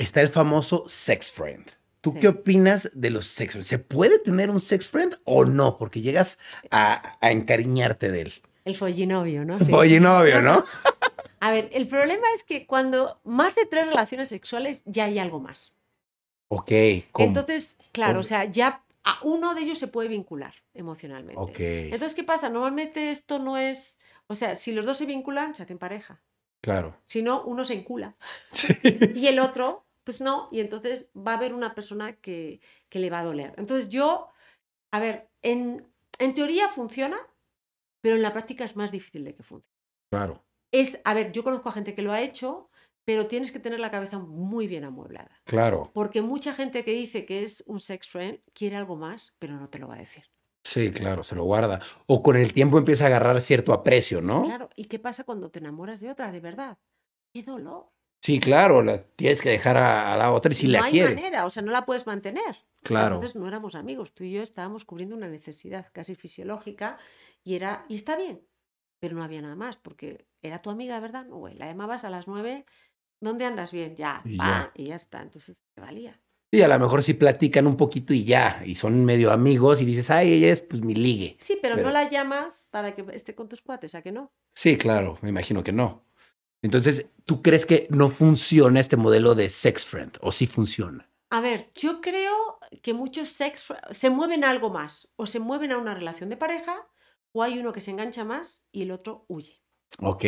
está el famoso sex friend. ¿Tú qué opinas de los sex friends? ¿Se puede tener un sex friend o no? Porque llegas a, encariñarte de él.
El follinovio, ¿no?
Follinovio, ¿no?
A ver, el problema es que cuando más de tres relaciones sexuales ya hay algo más.
Ok.
¿cómo? Entonces, claro, o sea, ya a uno de ellos se puede vincular emocionalmente.
Ok.
Entonces, ¿qué pasa? Normalmente esto no es, o sea, si los dos se vinculan, se hacen pareja.
Claro.
Si no, uno se encula.
Sí.
Y el otro, pues no, y entonces va a haber una persona que, que le va a doler. Entonces yo, a ver, en, en teoría funciona, pero en la práctica es más difícil de que funcione.
Claro.
Es, a ver, yo conozco a gente que lo ha hecho, pero tienes que tener la cabeza muy bien amueblada.
Claro.
Porque mucha gente que dice que es un sex friend quiere algo más, pero no te lo va a decir.
Sí, claro, se lo guarda. O con el tiempo empieza a agarrar cierto aprecio, ¿no?
Claro, ¿y qué pasa cuando te enamoras de otra, de verdad? ¡Qué dolor!
Sí, claro, la tienes que dejar a, a la otra y si
no
la
hay
quieres.
manera, o sea, no la puedes mantener.
Claro.
Entonces no éramos amigos, tú y yo estábamos cubriendo una necesidad casi fisiológica y era, y está bien, pero no había nada más, porque era tu amiga, ¿verdad? No, güey, la llamabas a las nueve, ¿dónde andas bien? Ya,
Y
pa,
ya.
y ya está, entonces te valía.
Y a lo mejor sí platican un poquito y ya, y son medio amigos y dices, ay, ella es pues mi ligue.
Sí, pero,
Pero-
no la llamas para que esté con tus cuates, ¿a que no?
Sí, claro, me imagino que no. Entonces, ¿tú crees que no funciona este modelo de sex friend? ¿O sí funciona?
A ver, yo creo que muchos sex se mueven a algo más, o se mueven a una relación de pareja, o hay uno que se engancha más y el otro huye.
Ok,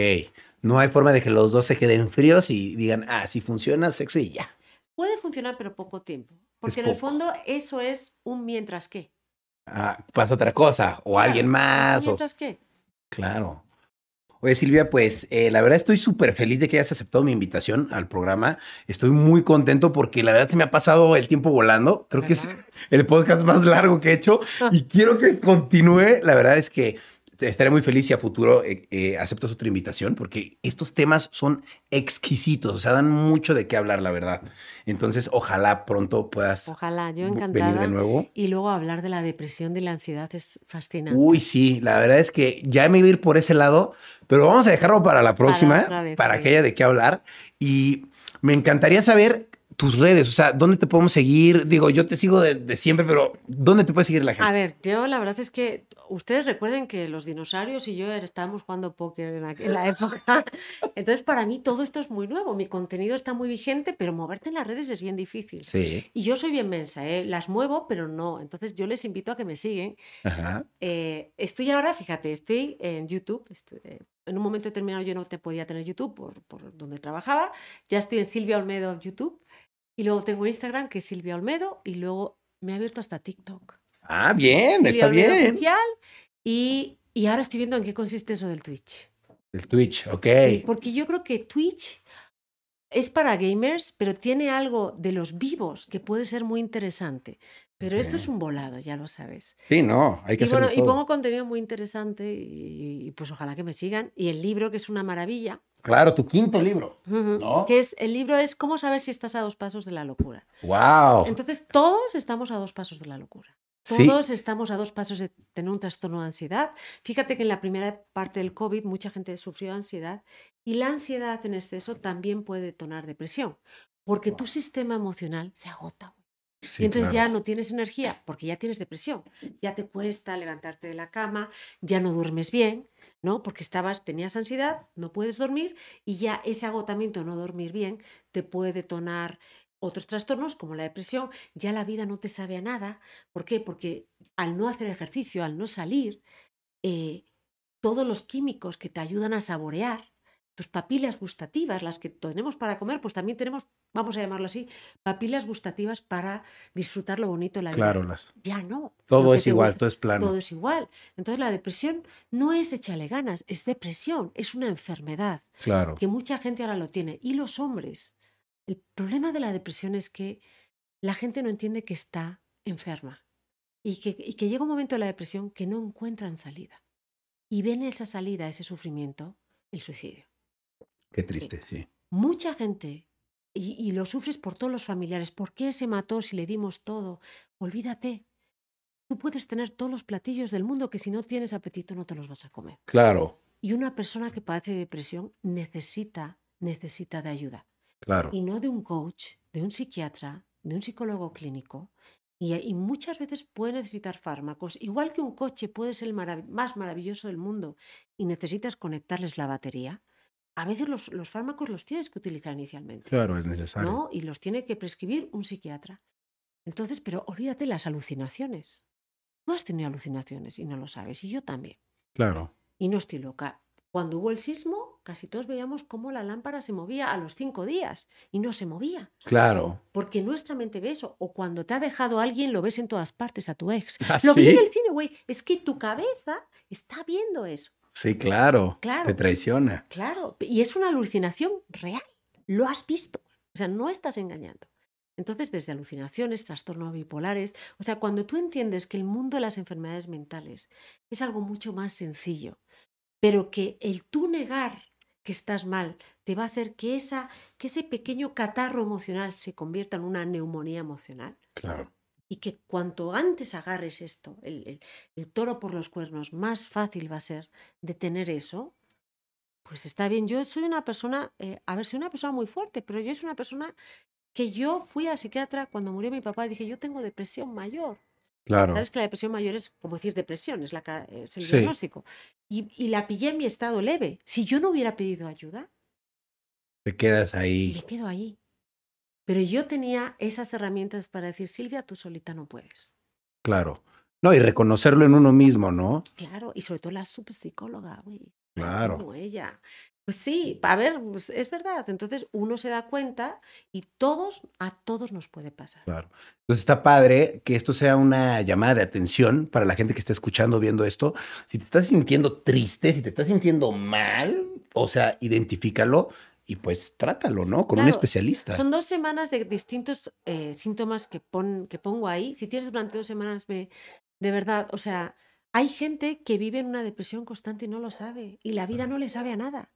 no hay forma de que los dos se queden fríos y digan, ah, sí funciona, sexo y ya.
Puede funcionar, pero poco tiempo. Porque en el fondo eso es un mientras qué.
Ah, pasa otra cosa, o
Claro,
alguien más. O...
mientras qué.
Claro. Oye, Silvia, pues eh, la verdad estoy súper feliz de que hayas aceptado mi invitación al programa. Estoy muy contento porque la verdad se me ha pasado el tiempo volando. Creo que es el podcast más largo que he hecho y quiero que continúe. La verdad es que estaré muy feliz si a futuro eh, eh, aceptas otra invitación porque estos temas son exquisitos, o sea, dan mucho de qué hablar, la verdad. Entonces, ojalá pronto puedas
Ojalá, yo encantada.
venir de nuevo.
Y luego hablar de la depresión, de la ansiedad es fascinante.
Uy, sí, la verdad es que ya me iba a ir por ese lado, pero vamos a dejarlo para la próxima, para,
vez,
que
sí.
haya de qué hablar. Y me encantaría saber tus redes, o sea, ¿dónde te podemos seguir? Digo, yo te sigo de, de siempre, pero ¿dónde te puede seguir la gente?
A ver, yo la verdad es que ustedes recuerden que los dinosaurios y yo estábamos jugando póker en, la época. Entonces, para mí todo esto es muy nuevo. Mi contenido está muy vigente, pero moverte en las redes es bien difícil.
Sí,
Y yo soy bien mensa, ¿eh? las muevo, pero no. Entonces, yo les invito a que me siguen.
ajá,
Eh, estoy ahora, fíjate, estoy en YouTube. estoy- eh, en un momento determinado yo no te podía tener YouTube por, por donde trabajaba. Ya estoy en Silvia Olmedo YouTube. Y luego tengo Instagram, que es Silvia Olmedo. Y luego me he abierto hasta TikTok.
Ah, bien, está bien.
Oficial, y, y ahora estoy viendo en qué consiste eso del Twitch.
El Twitch, ok.
Porque yo creo que Twitch es para gamers, pero tiene algo de los vivos que puede ser muy interesante. Pero esto es un volado, ya lo sabes.
Sí, no, hay que
Y bueno,
hacerlo
y
todo.
pongo contenido muy interesante y, y pues ojalá que me sigan. Y el libro, que es una maravilla,
Claro, tu quinto libro.
ujú,
¿No?
que es, el libro es cómo saber si estás a dos pasos de la locura.
Wow.
Entonces, todos estamos a dos pasos de la locura.
Sí.
Todos estamos a dos pasos de tener un trastorno de ansiedad. Fíjate que en la primera parte del COVID mucha gente sufrió ansiedad y la ansiedad en exceso también puede detonar depresión, porque tu sistema emocional se agota.
Sí,
y entonces
claro.
ya no tienes energía porque ya tienes depresión. Ya te cuesta levantarte de la cama, ya no duermes bien, ¿no? Porque estabas, tenías ansiedad, no puedes dormir y ya ese agotamiento de no dormir bien te puede detonar otros trastornos como la depresión. Ya la vida no te sabe a nada. ¿Por qué? Porque al no hacer ejercicio, al no salir, eh, todos los químicos que te ayudan a saborear, tus papilas gustativas, las que tenemos para comer, pues también tenemos, vamos a llamarlo así, papilas gustativas para disfrutar lo bonito de la vida.
Claro, las-
Ya no.
todo es igual,
gusta,
todo es plano.
Todo es igual. Entonces la depresión no es échale ganas, es depresión, es una enfermedad
Claro.
que mucha gente ahora lo tiene. Y los hombres, el problema de la depresión es que la gente no entiende que está enferma y que, y que llega un momento de la depresión que no encuentran salida. Y ven esa salida, ese sufrimiento, el suicidio.
Qué triste, sí.
Mucha gente, y, y lo sufres por todos los familiares, ¿por qué se mató si le dimos todo? Olvídate. Tú puedes tener todos los platillos del mundo que si no tienes apetito no te los vas a comer.
Claro,
Y una persona que padece depresión necesita, necesita de ayuda.
Claro.
Y no de un coach, de un psiquiatra, de un psicólogo clínico. Y, y muchas veces puede necesitar fármacos. Igual que un coche puede ser el marav- más maravilloso del mundo y necesitas conectarles la batería, a veces los, los fármacos los tienes que utilizar inicialmente.
Claro, es necesario.
¿no? Y los tiene que prescribir un psiquiatra. Entonces, pero olvídate las alucinaciones. Tú has tenido alucinaciones y no lo sabes, y yo también.
Claro.
Y no estoy loca. Cuando hubo el sismo, casi todos veíamos cómo la lámpara se movía a los cinco días y no se movía.
Claro.
Porque nuestra mente ve eso. O cuando te ha dejado alguien, lo ves en todas partes a tu ex.
¿Ah,
lo vi
sí?
en el cine, güey. Es que tu cabeza está viendo eso.
Sí, claro.
Claro.
Te traiciona.
Claro. Y es una alucinación real. Lo has visto. O sea, no estás engañando. Entonces, desde alucinaciones, trastornos bipolares, o sea, cuando tú entiendes que el mundo de las enfermedades mentales es algo mucho más sencillo, pero que el tú negar que estás mal te va a hacer que, esa, que ese pequeño catarro emocional se convierta en una neumonía emocional
Claro.
y que cuanto antes agarres esto, el, el- el toro por los cuernos, más fácil va a ser detener eso, pues está bien. Yo soy una persona, eh, a ver, soy una persona muy fuerte, pero yo soy una persona que yo fui a psiquiatra cuando murió mi papá y dije, yo tengo depresión mayor.
Claro.
Sabes que la depresión mayor es como decir depresión, es, la, ca- es el
Sí.
diagnóstico. Y, y la pillé en mi estado leve. Si yo no hubiera pedido ayuda,
Te quedas ahí.
me quedo ahí. Pero yo tenía esas herramientas para decir, Silvia, tú solita no puedes.
Claro. No, y reconocerlo en uno mismo, ¿no?
Claro, y sobre todo la super psicóloga, güey.
Claro.
Como ella. Pues sí, a ver, pues es verdad. Entonces uno se da cuenta y todos, a todos nos puede pasar.
Claro. Entonces está padre que esto sea una llamada de atención para la gente que está escuchando, viendo esto. Si te estás sintiendo triste, si te estás sintiendo mal, o sea, identifícalo y pues trátalo, ¿no? Con un
Claro,
especialista.
Son dos semanas de distintos eh, síntomas que, pon- que pongo ahí. Si tienes durante dos semanas, ve, de verdad, o sea, hay gente que vive en una depresión constante y no lo sabe. Y la vida no le sabe a nada.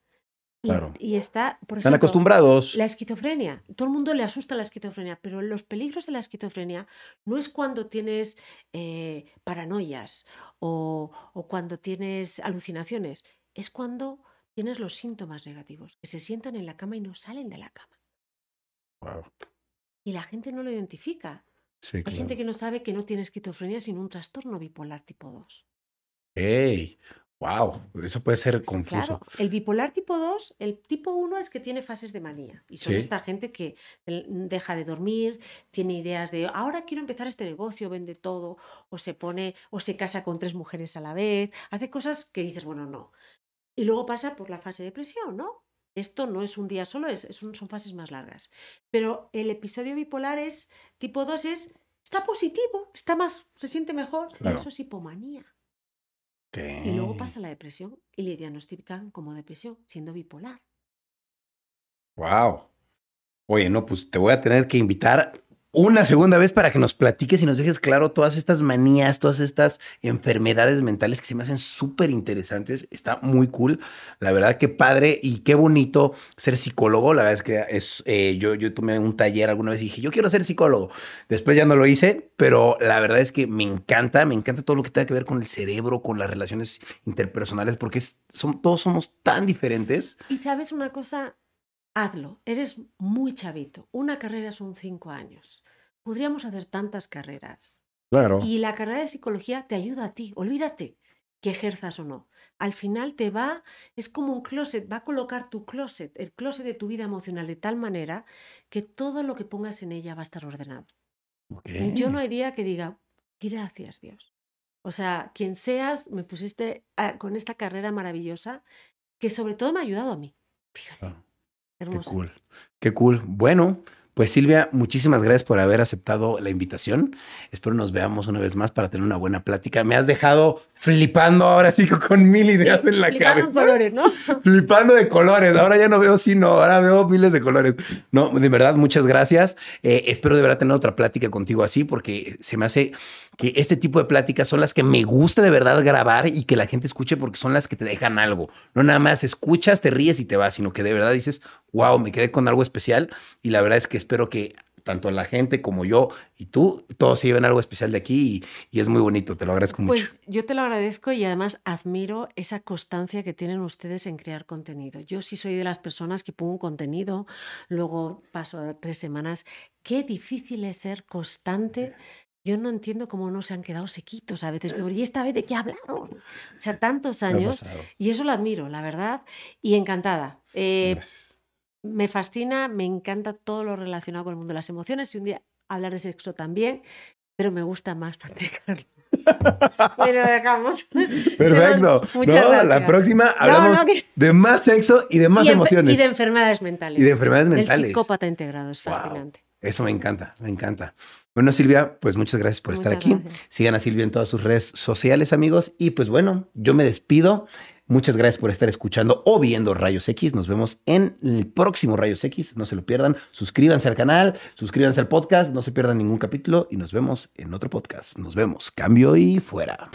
Y,
Claro.
y está, por
Están
ejemplo,
acostumbrados.
La esquizofrenia. Todo el mundo le asusta la esquizofrenia, pero los peligros de la esquizofrenia no es cuando tienes eh, paranoias o, o cuando tienes alucinaciones, es cuando tienes los síntomas negativos, que se sientan en la cama y no salen de la cama.
Wow.
Y la gente no lo identifica.
Sí,
Hay
claro.
gente que no sabe que no tiene esquizofrenia sino un trastorno bipolar tipo 2.
¡Ey! ¡Wow! Eso puede ser confuso.
Claro, el bipolar tipo 2, el tipo 1 es que tiene fases de manía. Y son
Sí.
esta gente que el- deja de dormir, tiene ideas de ahora quiero empezar este negocio, vende todo, o se pone, o se casa con tres mujeres a la vez, hace cosas que dices, bueno, no. Y luego pasa por la fase de depresión, ¿no? Esto no es un día solo, es, es un- son fases más largas. Pero el episodio bipolar es tipo 2 es, está positivo, está más, se siente mejor, y eso es hipomanía. Y luego pasa la depresión y le diagnostican como depresión, siendo bipolar.
Wow. Oye, no, pues te voy a tener que invitar una segunda vez para que nos platiques y nos dejes claro todas estas manías, todas estas enfermedades mentales que se me hacen súper interesantes. Está muy cool. La verdad, qué padre y qué bonito ser psicólogo. La verdad es que es, eh, yo, yo tomé un taller alguna vez y dije, yo quiero ser psicólogo. Después ya no lo hice, pero la verdad es que me encanta, me encanta todo lo que tenga que ver con el cerebro, con las relaciones interpersonales, porque es- son, todos somos tan diferentes.
Y sabes una cosa, hazlo. Eres muy chavito. Una carrera son cinco años. Podríamos hacer tantas carreras.
Claro.
Y la carrera de psicología te ayuda a ti. Olvídate que ejerzas o no. Al final te va, es como un closet, va a colocar tu closet, el closet de tu vida emocional de tal manera que todo lo que pongas en ella va a estar ordenado. Yo no hay día que diga, gracias Dios. O sea, quien seas, me pusiste con esta carrera maravillosa que sobre todo me ha ayudado a mí. Fíjate,
Ah, Qué
hermosa.
cool. Qué cool. Bueno, pues Silvia, muchísimas gracias por haber aceptado la invitación. Espero nos veamos una vez más para tener una buena plática. Me has dejado flipando ahora sí con- mil ideas en la
Flipando
cabeza.
colores, ¿no?
Flipando de colores. Ahora ya no veo sino, ahora veo miles de colores. No, de verdad, muchas gracias. Eh, espero de verdad tener otra plática contigo así, porque se me hace que este tipo de pláticas son las que me gusta de verdad grabar y que la gente escuche porque son las que te dejan algo. No nada más escuchas, te ríes y te vas, sino que de verdad dices, wow, me quedé con algo especial. Y la verdad es que espero que tanto la gente como yo y tú, todos se lleven algo especial de aquí y, y es muy bonito. Te lo agradezco mucho.
Pues yo te lo agradezco y además admiro esa constancia que tienen ustedes en crear contenido. Yo sí soy de las personas que pongo un contenido, luego paso tres semanas. Qué difícil es ser constante yo no entiendo cómo no se han quedado sequitos a veces. ¿Y esta vez de qué hablaron? O sea, tantos años. Y eso lo admiro, la verdad. Y encantada. Eh, me fascina, me encanta todo lo relacionado con el mundo de las emociones. Y un día hablar de sexo también, pero me gusta más practicarlo. Pero dejamos.
Perfecto. no, la próxima hablamos de más sexo y de más emociones.
Y de enfermedades mentales.
Y de enfermedades mentales.
El psicópata integrado es fascinante.
Eso me encanta, me encanta. Bueno, Silvia, pues muchas gracias por estar aquí. Sigan a Silvia en todas sus redes sociales, amigos. Y pues bueno, yo me despido. Muchas gracias por estar escuchando o viendo Rayos X. Nos vemos en el próximo Rayos X. No se lo pierdan. Suscríbanse al canal, suscríbanse al podcast. No se pierdan ningún capítulo y nos vemos en otro podcast. Nos vemos. Cambio y fuera.